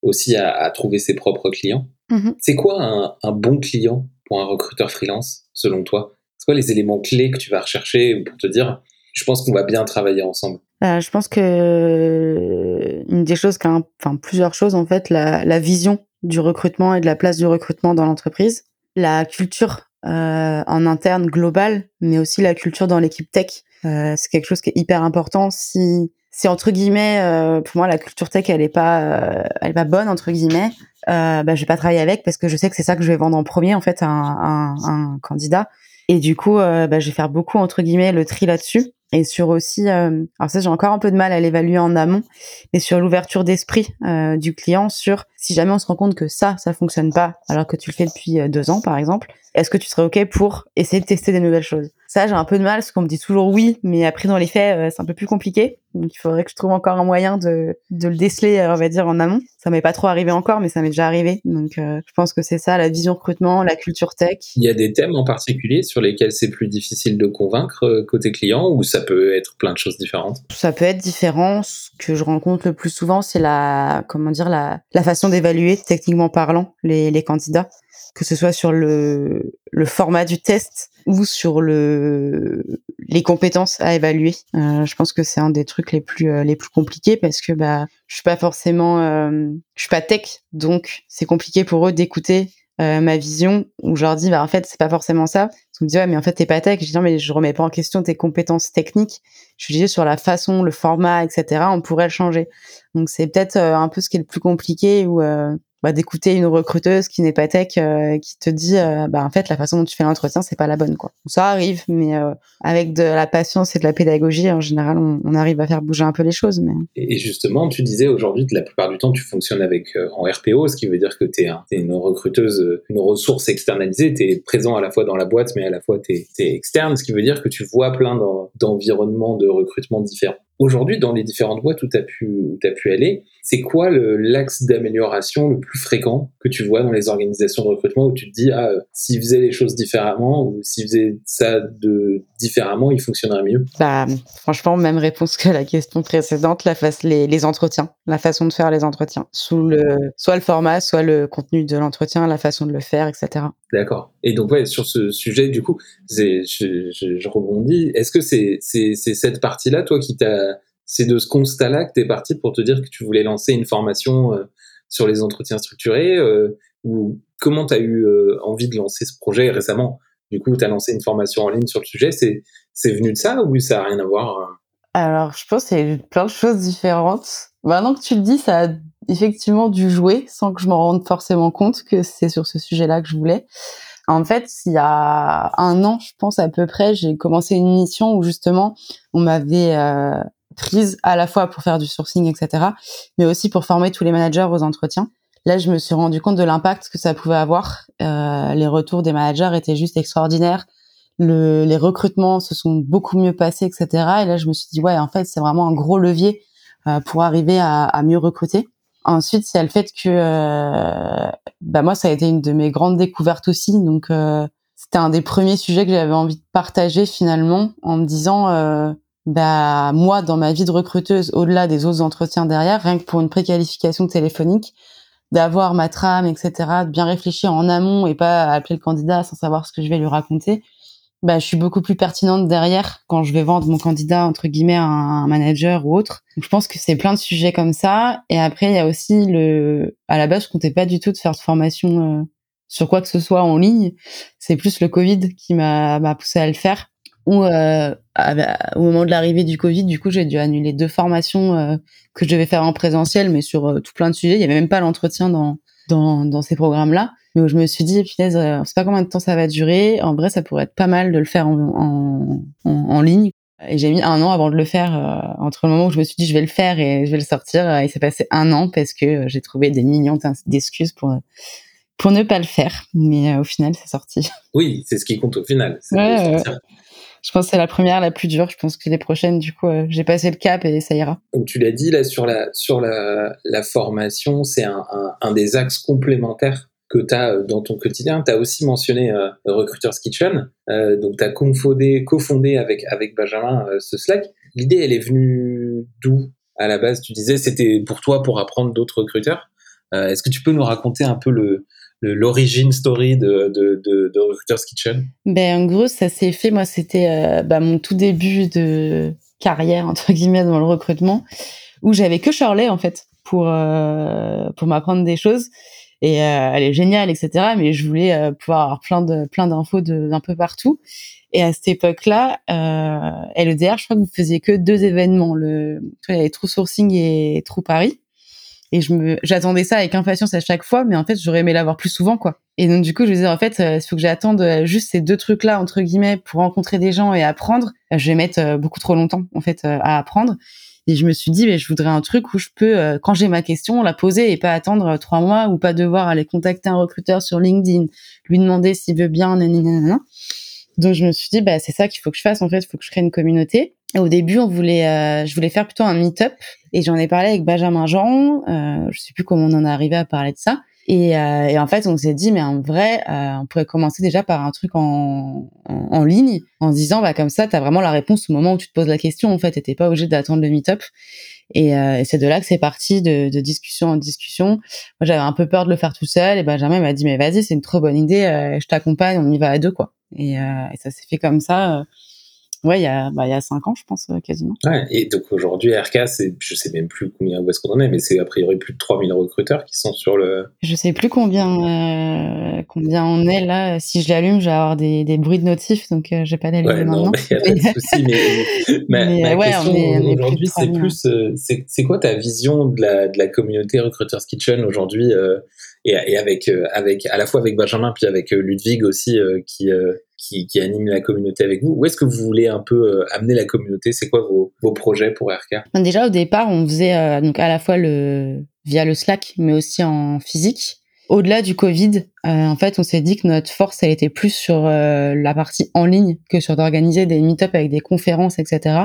aussi à, à, trouver ses propres clients. Mmh c'est quoi un, un bon client pour un recruteur freelance selon toi? C'est quoi les éléments clés que tu vas rechercher pour te dire je pense qu'on va bien travailler ensemble euh, je pense que euh, une des choses, enfin plusieurs choses en fait, la, la, vision du recrutement et de la place du recrutement dans l'entreprise, la culture euh, en interne globale, mais aussi la culture dans l'équipe tech. Euh, c'est quelque chose qui est hyper important. Si, si entre guillemets, euh, pour moi la culture tech elle est pas, elle est pas bonne entre guillemets, euh, bah, je vais pas travailler avec parce que je sais que c'est ça que je vais vendre en premier en fait à un, un, un candidat. Et du coup, bah, je vais faire beaucoup entre guillemets le tri là-dessus et sur aussi, euh, alors ça j'ai encore un peu de mal à l'évaluer en amont, mais sur l'ouverture d'esprit euh, du client, sur si jamais on se rend compte que ça, ça fonctionne pas, alors que tu le fais depuis euh, deux ans par exemple, est-ce que tu serais ok pour essayer de tester des nouvelles choses? Ça j'ai un peu de mal parce qu'on me dit toujours oui, mais après dans les faits c'est un peu plus compliqué, donc il faudrait que je trouve encore un moyen de, de le déceler, on va dire en amont. Ça m'est pas trop arrivé encore, mais ça m'est déjà arrivé, donc je pense que c'est ça la vision recrutement, la culture tech. Il y a des thèmes en particulier sur lesquels c'est plus difficile de convaincre côté client ou ça ça peut être plein de choses différentes? Ça peut être différent. Ce que je rencontre le plus souvent, c'est la, comment dire, la, la façon d'évaluer, techniquement parlant, les, les candidats, que ce soit sur le, le format du test ou sur le, les compétences à évaluer. Euh, je pense que c'est un des trucs les plus, euh, les plus compliqués parce que bah, je suis pas forcément, euh, je suis pas tech, donc c'est compliqué pour eux d'écouter euh, ma vision où je leur dis bah en fait c'est pas forcément ça. Ils me disent ouais mais en fait t'es pas tech. Je dis non mais je remets pas en question tes compétences techniques. Je dis sur la façon le format etc on pourrait le changer. Donc c'est peut-être euh, un peu ce qui est le plus compliqué euh, bah, d'écouter une recruteuse qui n'est pas tech euh, qui te dit euh, bah en fait la façon dont tu fais l'entretien c'est pas la bonne quoi. Ça arrive mais euh, avec de la patience et de la pédagogie en général on, arrive à faire bouger un peu les choses mais et justement tu disais aujourd'hui la plupart du temps tu fonctionnes avec en RPO ce qui veut dire que tu es, une recruteuse une ressource externalisée tu es présent à la fois dans la boîte mais à la fois tu es, externe ce qui veut dire que tu vois plein d'environnements de recrutement différents. Aujourd'hui, dans les différentes boîtes où tu as as pu aller, c'est quoi l'axe d'amélioration le plus fréquent que tu vois dans les organisations de recrutement où tu te dis, ah, s'ils faisaient les choses différemment ou s'ils faisaient ça de différemment, il fonctionnerait mieux? Bah, Franchement, même réponse que la question précédente, la face, les, les entretiens, la façon de faire les entretiens, sous le, soit le format, soit le contenu de l'entretien, la façon de le faire, etc. D'accord. Et donc, ouais, sur ce sujet, du coup, je, je, je rebondis. Est-ce que c'est cette partie-là, toi, qui t'a c'est de ce constat-là que tu es parti pour te dire que tu voulais lancer une formation euh, sur les entretiens structurés euh, ou comment tu as eu euh, envie de lancer ce projet récemment? Du coup, tu as lancé une formation en ligne sur le sujet. C'est, c'est venu de ça ou ça n'a rien à voir Alors, je pense qu'il y a eu plein de choses différentes. Maintenant que tu le dis, ça a effectivement dû jouer sans que je m'en rende forcément compte que c'est sur ce sujet-là que je voulais. En fait, il y a un an, je pense à peu près, j'ai commencé une mission où justement on m'avait prise à la fois pour faire du sourcing, etc., mais aussi pour former tous les managers aux entretiens. Là, je me suis rendu compte de l'impact que ça pouvait avoir. Euh, les retours des managers étaient juste extraordinaires. Le, les recrutements se sont beaucoup mieux passés, etc. Et là, je me suis dit, ouais, en fait, c'est vraiment un gros levier euh, pour arriver à, à, mieux recruter. Ensuite, a le fait que, euh, bah moi, ça a été une de mes grandes découvertes aussi. Donc, euh, c'était un des premiers sujets que j'avais envie de partager finalement, en me disant, euh, bah moi dans ma vie de recruteuse au-delà des autres entretiens derrière rien que pour une préqualification téléphonique d'avoir ma trame etc de bien réfléchir en amont et pas appeler le candidat sans savoir ce que je vais lui raconter bah je suis beaucoup plus pertinente derrière quand je vais vendre mon candidat entre guillemets à un manager ou autre. Je pense que c'est plein de sujets comme ça. Et après il y a aussi le à la base je comptais pas du tout de faire de formation euh, sur quoi que ce soit en ligne. C'est plus le covid qui m'a poussé à le faire où euh, au moment de l'arrivée du Covid, du coup, j'ai dû annuler deux formations euh, que je devais faire en présentiel, mais sur euh, tout plein de sujets. Il y avait même pas l'entretien dans, dans, dans ces programmes-là. mais où je me suis dit, punaise, on sait pas combien de temps ça va durer. En vrai, ça pourrait être pas mal de le faire en, en, en, ligne. Et j'ai mis un an avant de le faire, entre le moment où je me suis dit je vais le faire et je vais le sortir. il s'est passé un an parce que j'ai trouvé des millions d'excuses pour pour ne pas le faire. Mais au final, c'est sorti. Oui, c'est ce qui compte au final. Ouais, je pense que c'est la première, la plus dure. Je pense que les prochaines, du coup, euh, j'ai passé le cap et ça ira. Donc tu l'as dit là sur la sur la, formation, c'est un, un, des axes complémentaires que tu as euh, dans ton quotidien. Tu as aussi mentionné euh, Recruiters Kitchen. Euh, donc tu as cofondé, cofondé avec avec Benjamin ce Slack. L'idée, elle est venue d'où à la base? Tu disais c'était pour toi pour apprendre d'autres recruteurs. Est-ce que tu peux nous raconter un peu le l'origine story de, de, de, de, Recruiter's Kitchen ben, En gros, ça s'est fait, moi, c'était bah, mon tout début de carrière, entre guillemets, dans le recrutement, où j'avais que Shirley, en fait, pour, euh, pour m'apprendre des choses. Et euh, elle est géniale, etc. Mais je voulais euh, pouvoir avoir plein de plein d'infos d'un peu partout. Et à cette époque-là, euh, LEDR, je crois que vous faisiez que deux événements. Le, il y avait True Sourcing et True Paris. Et je me, j'attendais ça avec impatience à chaque fois, mais en fait, j'aurais aimé l'avoir plus souvent, quoi. Et donc, du coup, je me disais, en fait, euh, il faut que j'attende euh, juste ces deux trucs-là, entre guillemets, pour rencontrer des gens et apprendre. Euh, je vais mettre beaucoup trop longtemps, en fait, à apprendre. Et je me suis dit, mais je voudrais un truc où je peux, quand j'ai ma question, la poser et pas attendre trois mois ou pas devoir aller contacter un recruteur sur LinkedIn, lui demander s'il veut bien, nanana. Donc, je me suis dit, bah, c'est ça qu'il faut que je fasse, en fait, il faut que je crée une communauté. Au début, on voulait, je voulais faire plutôt un meet-up et j'en ai parlé avec Benjamin Jean. Euh, je sais plus comment on en est arrivé à parler de ça. Et, euh, et en fait, on s'est dit, mais en vrai, euh, on pourrait commencer déjà par un truc en, en, ligne, en se disant, bah comme ça, tu as vraiment la réponse au moment où tu te poses la question. En fait, t'es pas obligé d'attendre le meet-up. Et, euh, et c'est de là que c'est parti, de, de, discussion en discussion. Moi, j'avais un peu peur de le faire tout seul. Et Benjamin m'a dit, mais vas-y, c'est une trop bonne idée. Euh, je t'accompagne, on y va à deux, quoi. Et, euh, et ça s'est fait comme ça Ouais, il y a, bah, il y a cinq ans, je pense, euh, quasiment. Ouais, et donc aujourd'hui, RK, c'est, je sais même plus combien, où est-ce qu'on en est, mais c'est a priori plus de 3000 recruteurs qui sont sur le. Je sais plus combien, euh, combien on est là. Si je l'allume, je vais avoir des, des bruits de notifs, donc euh, j'ai pas d'allumer ouais, maintenant. Non, mais y a pas de souci, mais, ma, mais, ma ouais, question on est- on est aujourd'hui, c'est 3000, plus, euh, c'est, c'est quoi ta vision de la, de la communauté Recruiters Kitchen aujourd'hui, euh, et, et avec, avec, à la fois avec Benjamin, puis avec Ludwig aussi, qui, qui, qui anime la communauté avec vous. Où est-ce que vous voulez un peu euh, amener la communauté? C'est quoi vos, vos projets pour RK Déjà au départ, on faisait euh, donc à la fois le via le Slack, mais aussi en physique. Au-delà du Covid, euh, en fait, on s'est dit que notre force, elle était plus sur euh, la partie en ligne que sur d'organiser des meet-up avec des conférences, etc.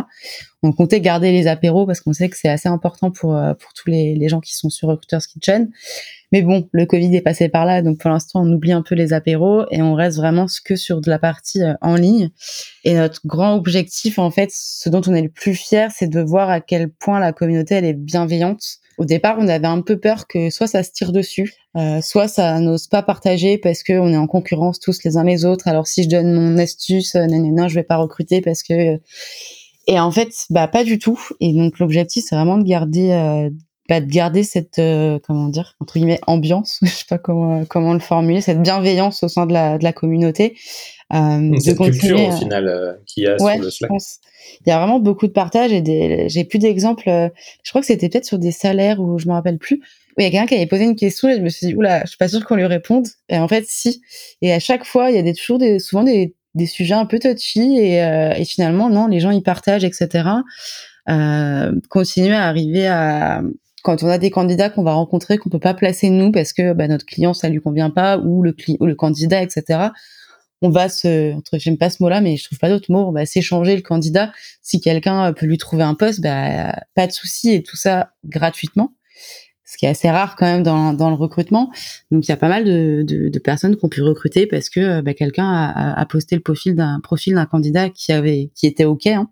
On comptait garder les apéros parce qu'on sait que c'est assez important pour euh, pour tous les, les gens qui sont sur Recruiters Kitchen. Mais bon, le Covid est passé par là, donc pour l'instant, on oublie un peu les apéros et on reste vraiment que sur de la partie euh, en ligne. Et notre grand objectif, en fait, ce dont on est le plus fier, c'est de voir à quel point la communauté elle est bienveillante. Au départ, on avait un peu peur que soit ça se tire dessus, euh, soit ça n'ose pas partager parce que on est en concurrence tous les uns les autres. Alors si je donne mon astuce, euh, non, non, je vais pas recruter parce que. Et en fait, bah pas du tout. Et donc l'objectif, c'est vraiment de garder, euh, bah, de garder cette, euh, comment dire, entre guillemets, ambiance. je sais pas comment comment le formuler, cette bienveillance au sein de la de la communauté. Euh, de culture au final euh, qu'il y a Ouais, sur le je Slack. pense. Il y a vraiment beaucoup de partage et des, j'ai plus d'exemples. euh, Je crois que c'était peut-être sur des salaires ou je me rappelle plus. Il y a quelqu'un qui avait posé une question et je me suis dit, oula, je suis pas sûre qu'on lui réponde. Et en fait, si. Et à chaque fois, il y a des, toujours des, souvent des, des sujets un peu touchy et, euh, et finalement, non, les gens y partagent, etc. Euh, continuer à arriver à, quand on a des candidats qu'on va rencontrer qu'on peut pas placer nous parce que bah, notre client ça lui convient pas ou le cli- ou le candidat etc on va se entre j'aime pas ce mot là mais je trouve pas d'autre mot on va s'échanger le candidat. Si quelqu'un euh, peut lui trouver un poste bah pas de souci et tout ça gratuitement. Ce qui est assez rare quand même dans, dans le recrutement. Donc il y a pas mal de, de, personnes qui ont pu recruter parce que euh, bah, quelqu'un a, a- posté le profil d'un profil d'un candidat qui avait qui était ok hein,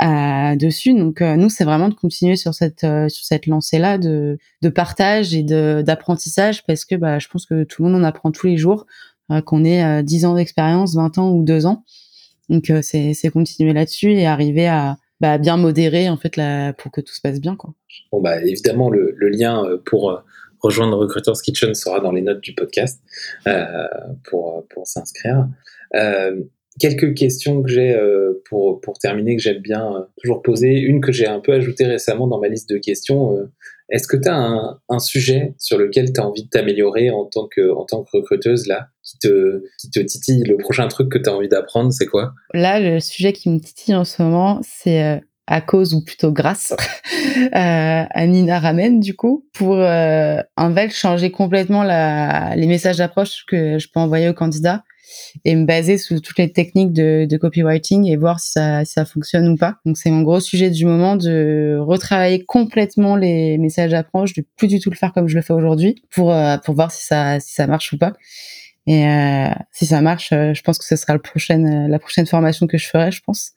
dessus. Donc euh, nous, c'est vraiment de continuer sur cette euh, sur cette lancée là de de partage et d'apprentissage parce que bah je pense que tout le monde en apprend tous les jours, euh, qu'on ait euh, 10 ans d'expérience, 20 ans ou 2 ans. Donc euh, c'est c'est continuer là-dessus et arriver à bah, bien modérer en fait la, pour que tout se passe bien quoi. Bon, bah, évidemment, le, le lien euh, pour euh, rejoindre Recruiters Kitchen sera dans les notes du podcast euh, pour, pour s'inscrire. Euh, quelques questions que j'ai euh, pour, pour terminer, que j'aime bien euh, toujours poser. Une que j'ai un peu ajoutée récemment dans ma liste de questions. euh, Est-ce que tu as un, sujet sur lequel tu as envie de t'améliorer en, tant que, en tant que recruteuse là, qui te, qui te titille? Le prochain truc que tu as envie d'apprendre, c'est quoi? Là, le sujet qui me titille en ce moment, c'est à cause ou plutôt grâce à Nina Ramen du coup pour euh, en fait changer complètement la, les messages d'approche que je peux envoyer aux candidats et me baser sur toutes les techniques de, de copywriting et voir si ça, si ça fonctionne ou pas. Donc c'est mon gros sujet du moment de retravailler complètement les messages d'approche, de plus du tout le faire comme je le fais aujourd'hui pour euh, pour voir si ça si ça marche ou pas. Et euh, si ça marche, euh, je pense que ce sera le prochaine, la prochaine formation que je ferai, je pense.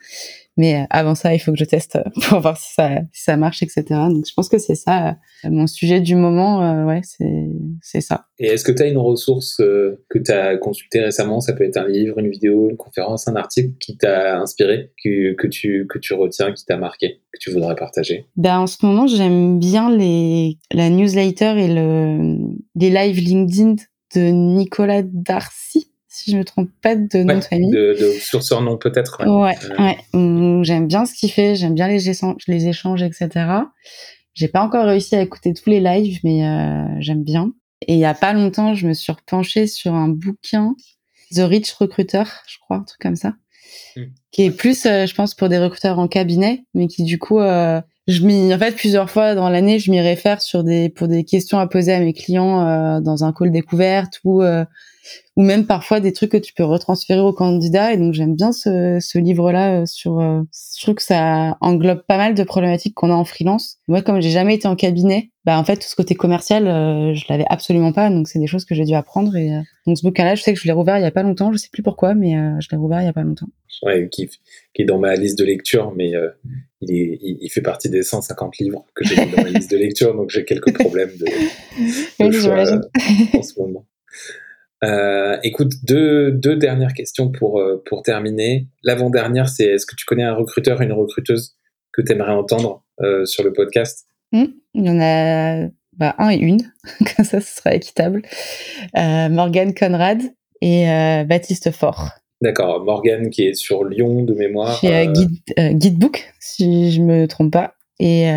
Mais euh, avant ça, il faut que je teste euh, pour voir si ça, si ça marche, etc. Donc, je pense que c'est ça euh, mon sujet du moment. ouais, c'est, c'est ça. Et est-ce que tu as une ressource que tu as consultée récemment? Ça peut être un livre, une vidéo, une conférence, un article qui t'a inspiré, que, que, tu, que tu retiens, qui t'a marqué, que tu voudrais partager? Ben, En ce moment, j'aime bien les, la newsletter et le, les live LinkedIn de Nicolas Darcy si je me trompe pas de nom de famille. De, de, sur son nom peut-être. Ouais, ouais. ouais. J'aime bien ce qu'il fait, j'aime bien les échanges, les échanges, etc. J'ai pas encore réussi à écouter tous les lives, mais euh, j'aime bien. Et il y a pas longtemps, je me suis repenchée sur un bouquin, The Rich Recruiter, je crois, un truc comme ça, hmm. qui est plus, euh, je pense, pour des recruteurs en cabinet, mais qui du coup, euh, je m'y, en fait, plusieurs fois dans l'année, je m'y réfère sur des, pour des questions à poser à mes clients euh, dans un call découverte ou euh, ou même parfois des trucs que tu peux retransférer au candidat. Et donc j'aime bien ce, ce livre-là euh, sur. Euh, je trouve que ça englobe pas mal de problématiques qu'on a en freelance. Moi, comme j'ai jamais été en cabinet, bah en fait tout ce côté commercial, euh, je l'avais absolument pas. Donc c'est des choses que j'ai dû apprendre. Et donc ce bouquin-là, je sais que je l'ai rouvert il y a pas longtemps. Je sais plus pourquoi, mais je l'ai rouvert il y a pas longtemps. Ouais, qui, qui est dans ma liste de lecture, mais il, est, il, fait partie des 150 livres que j'ai dans ma liste de lecture, donc j'ai quelques problèmes de, de choix en ce moment. Euh, écoute, deux, deux dernières questions pour, euh, pour terminer. L'avant-dernière, c'est est-ce que tu connais un recruteur, une recruteuse que tu aimerais entendre euh, sur le podcast? Mmh, Il y en a bah, un et une, comme ça ce sera équitable. Euh, Morgane Conrad et Baptiste Fort. D'accord, Morgane qui est sur Lyon de mémoire. Chez Guide, Guidebook, si je me trompe pas et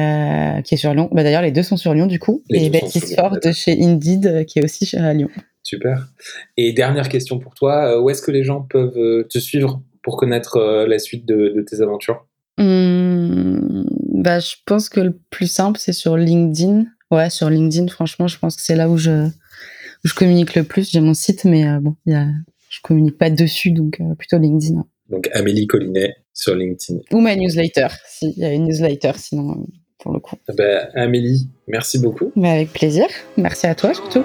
qui est sur Lyon. Bah, D'ailleurs, les deux sont sur Lyon du coup. et Baptiste Fort de chez Indeed, qui est aussi à Lyon. Super. Et dernière question pour toi, euh, où est-ce que les gens peuvent euh, te suivre pour connaître euh, la suite de, tes aventures? Mmh, bah, Je pense que le plus simple, c'est sur LinkedIn. Ouais, sur LinkedIn, franchement, je pense que c'est là où je, je communique le plus. J'ai mon site, mais bon, y a, je communique pas dessus, donc plutôt LinkedIn. Donc Amélie Collinet sur LinkedIn. Ou ma newsletter, s'il y a une newsletter, sinon, pour le coup. Bah, Amélie, merci beaucoup. Bah, avec plaisir. Merci à toi surtout.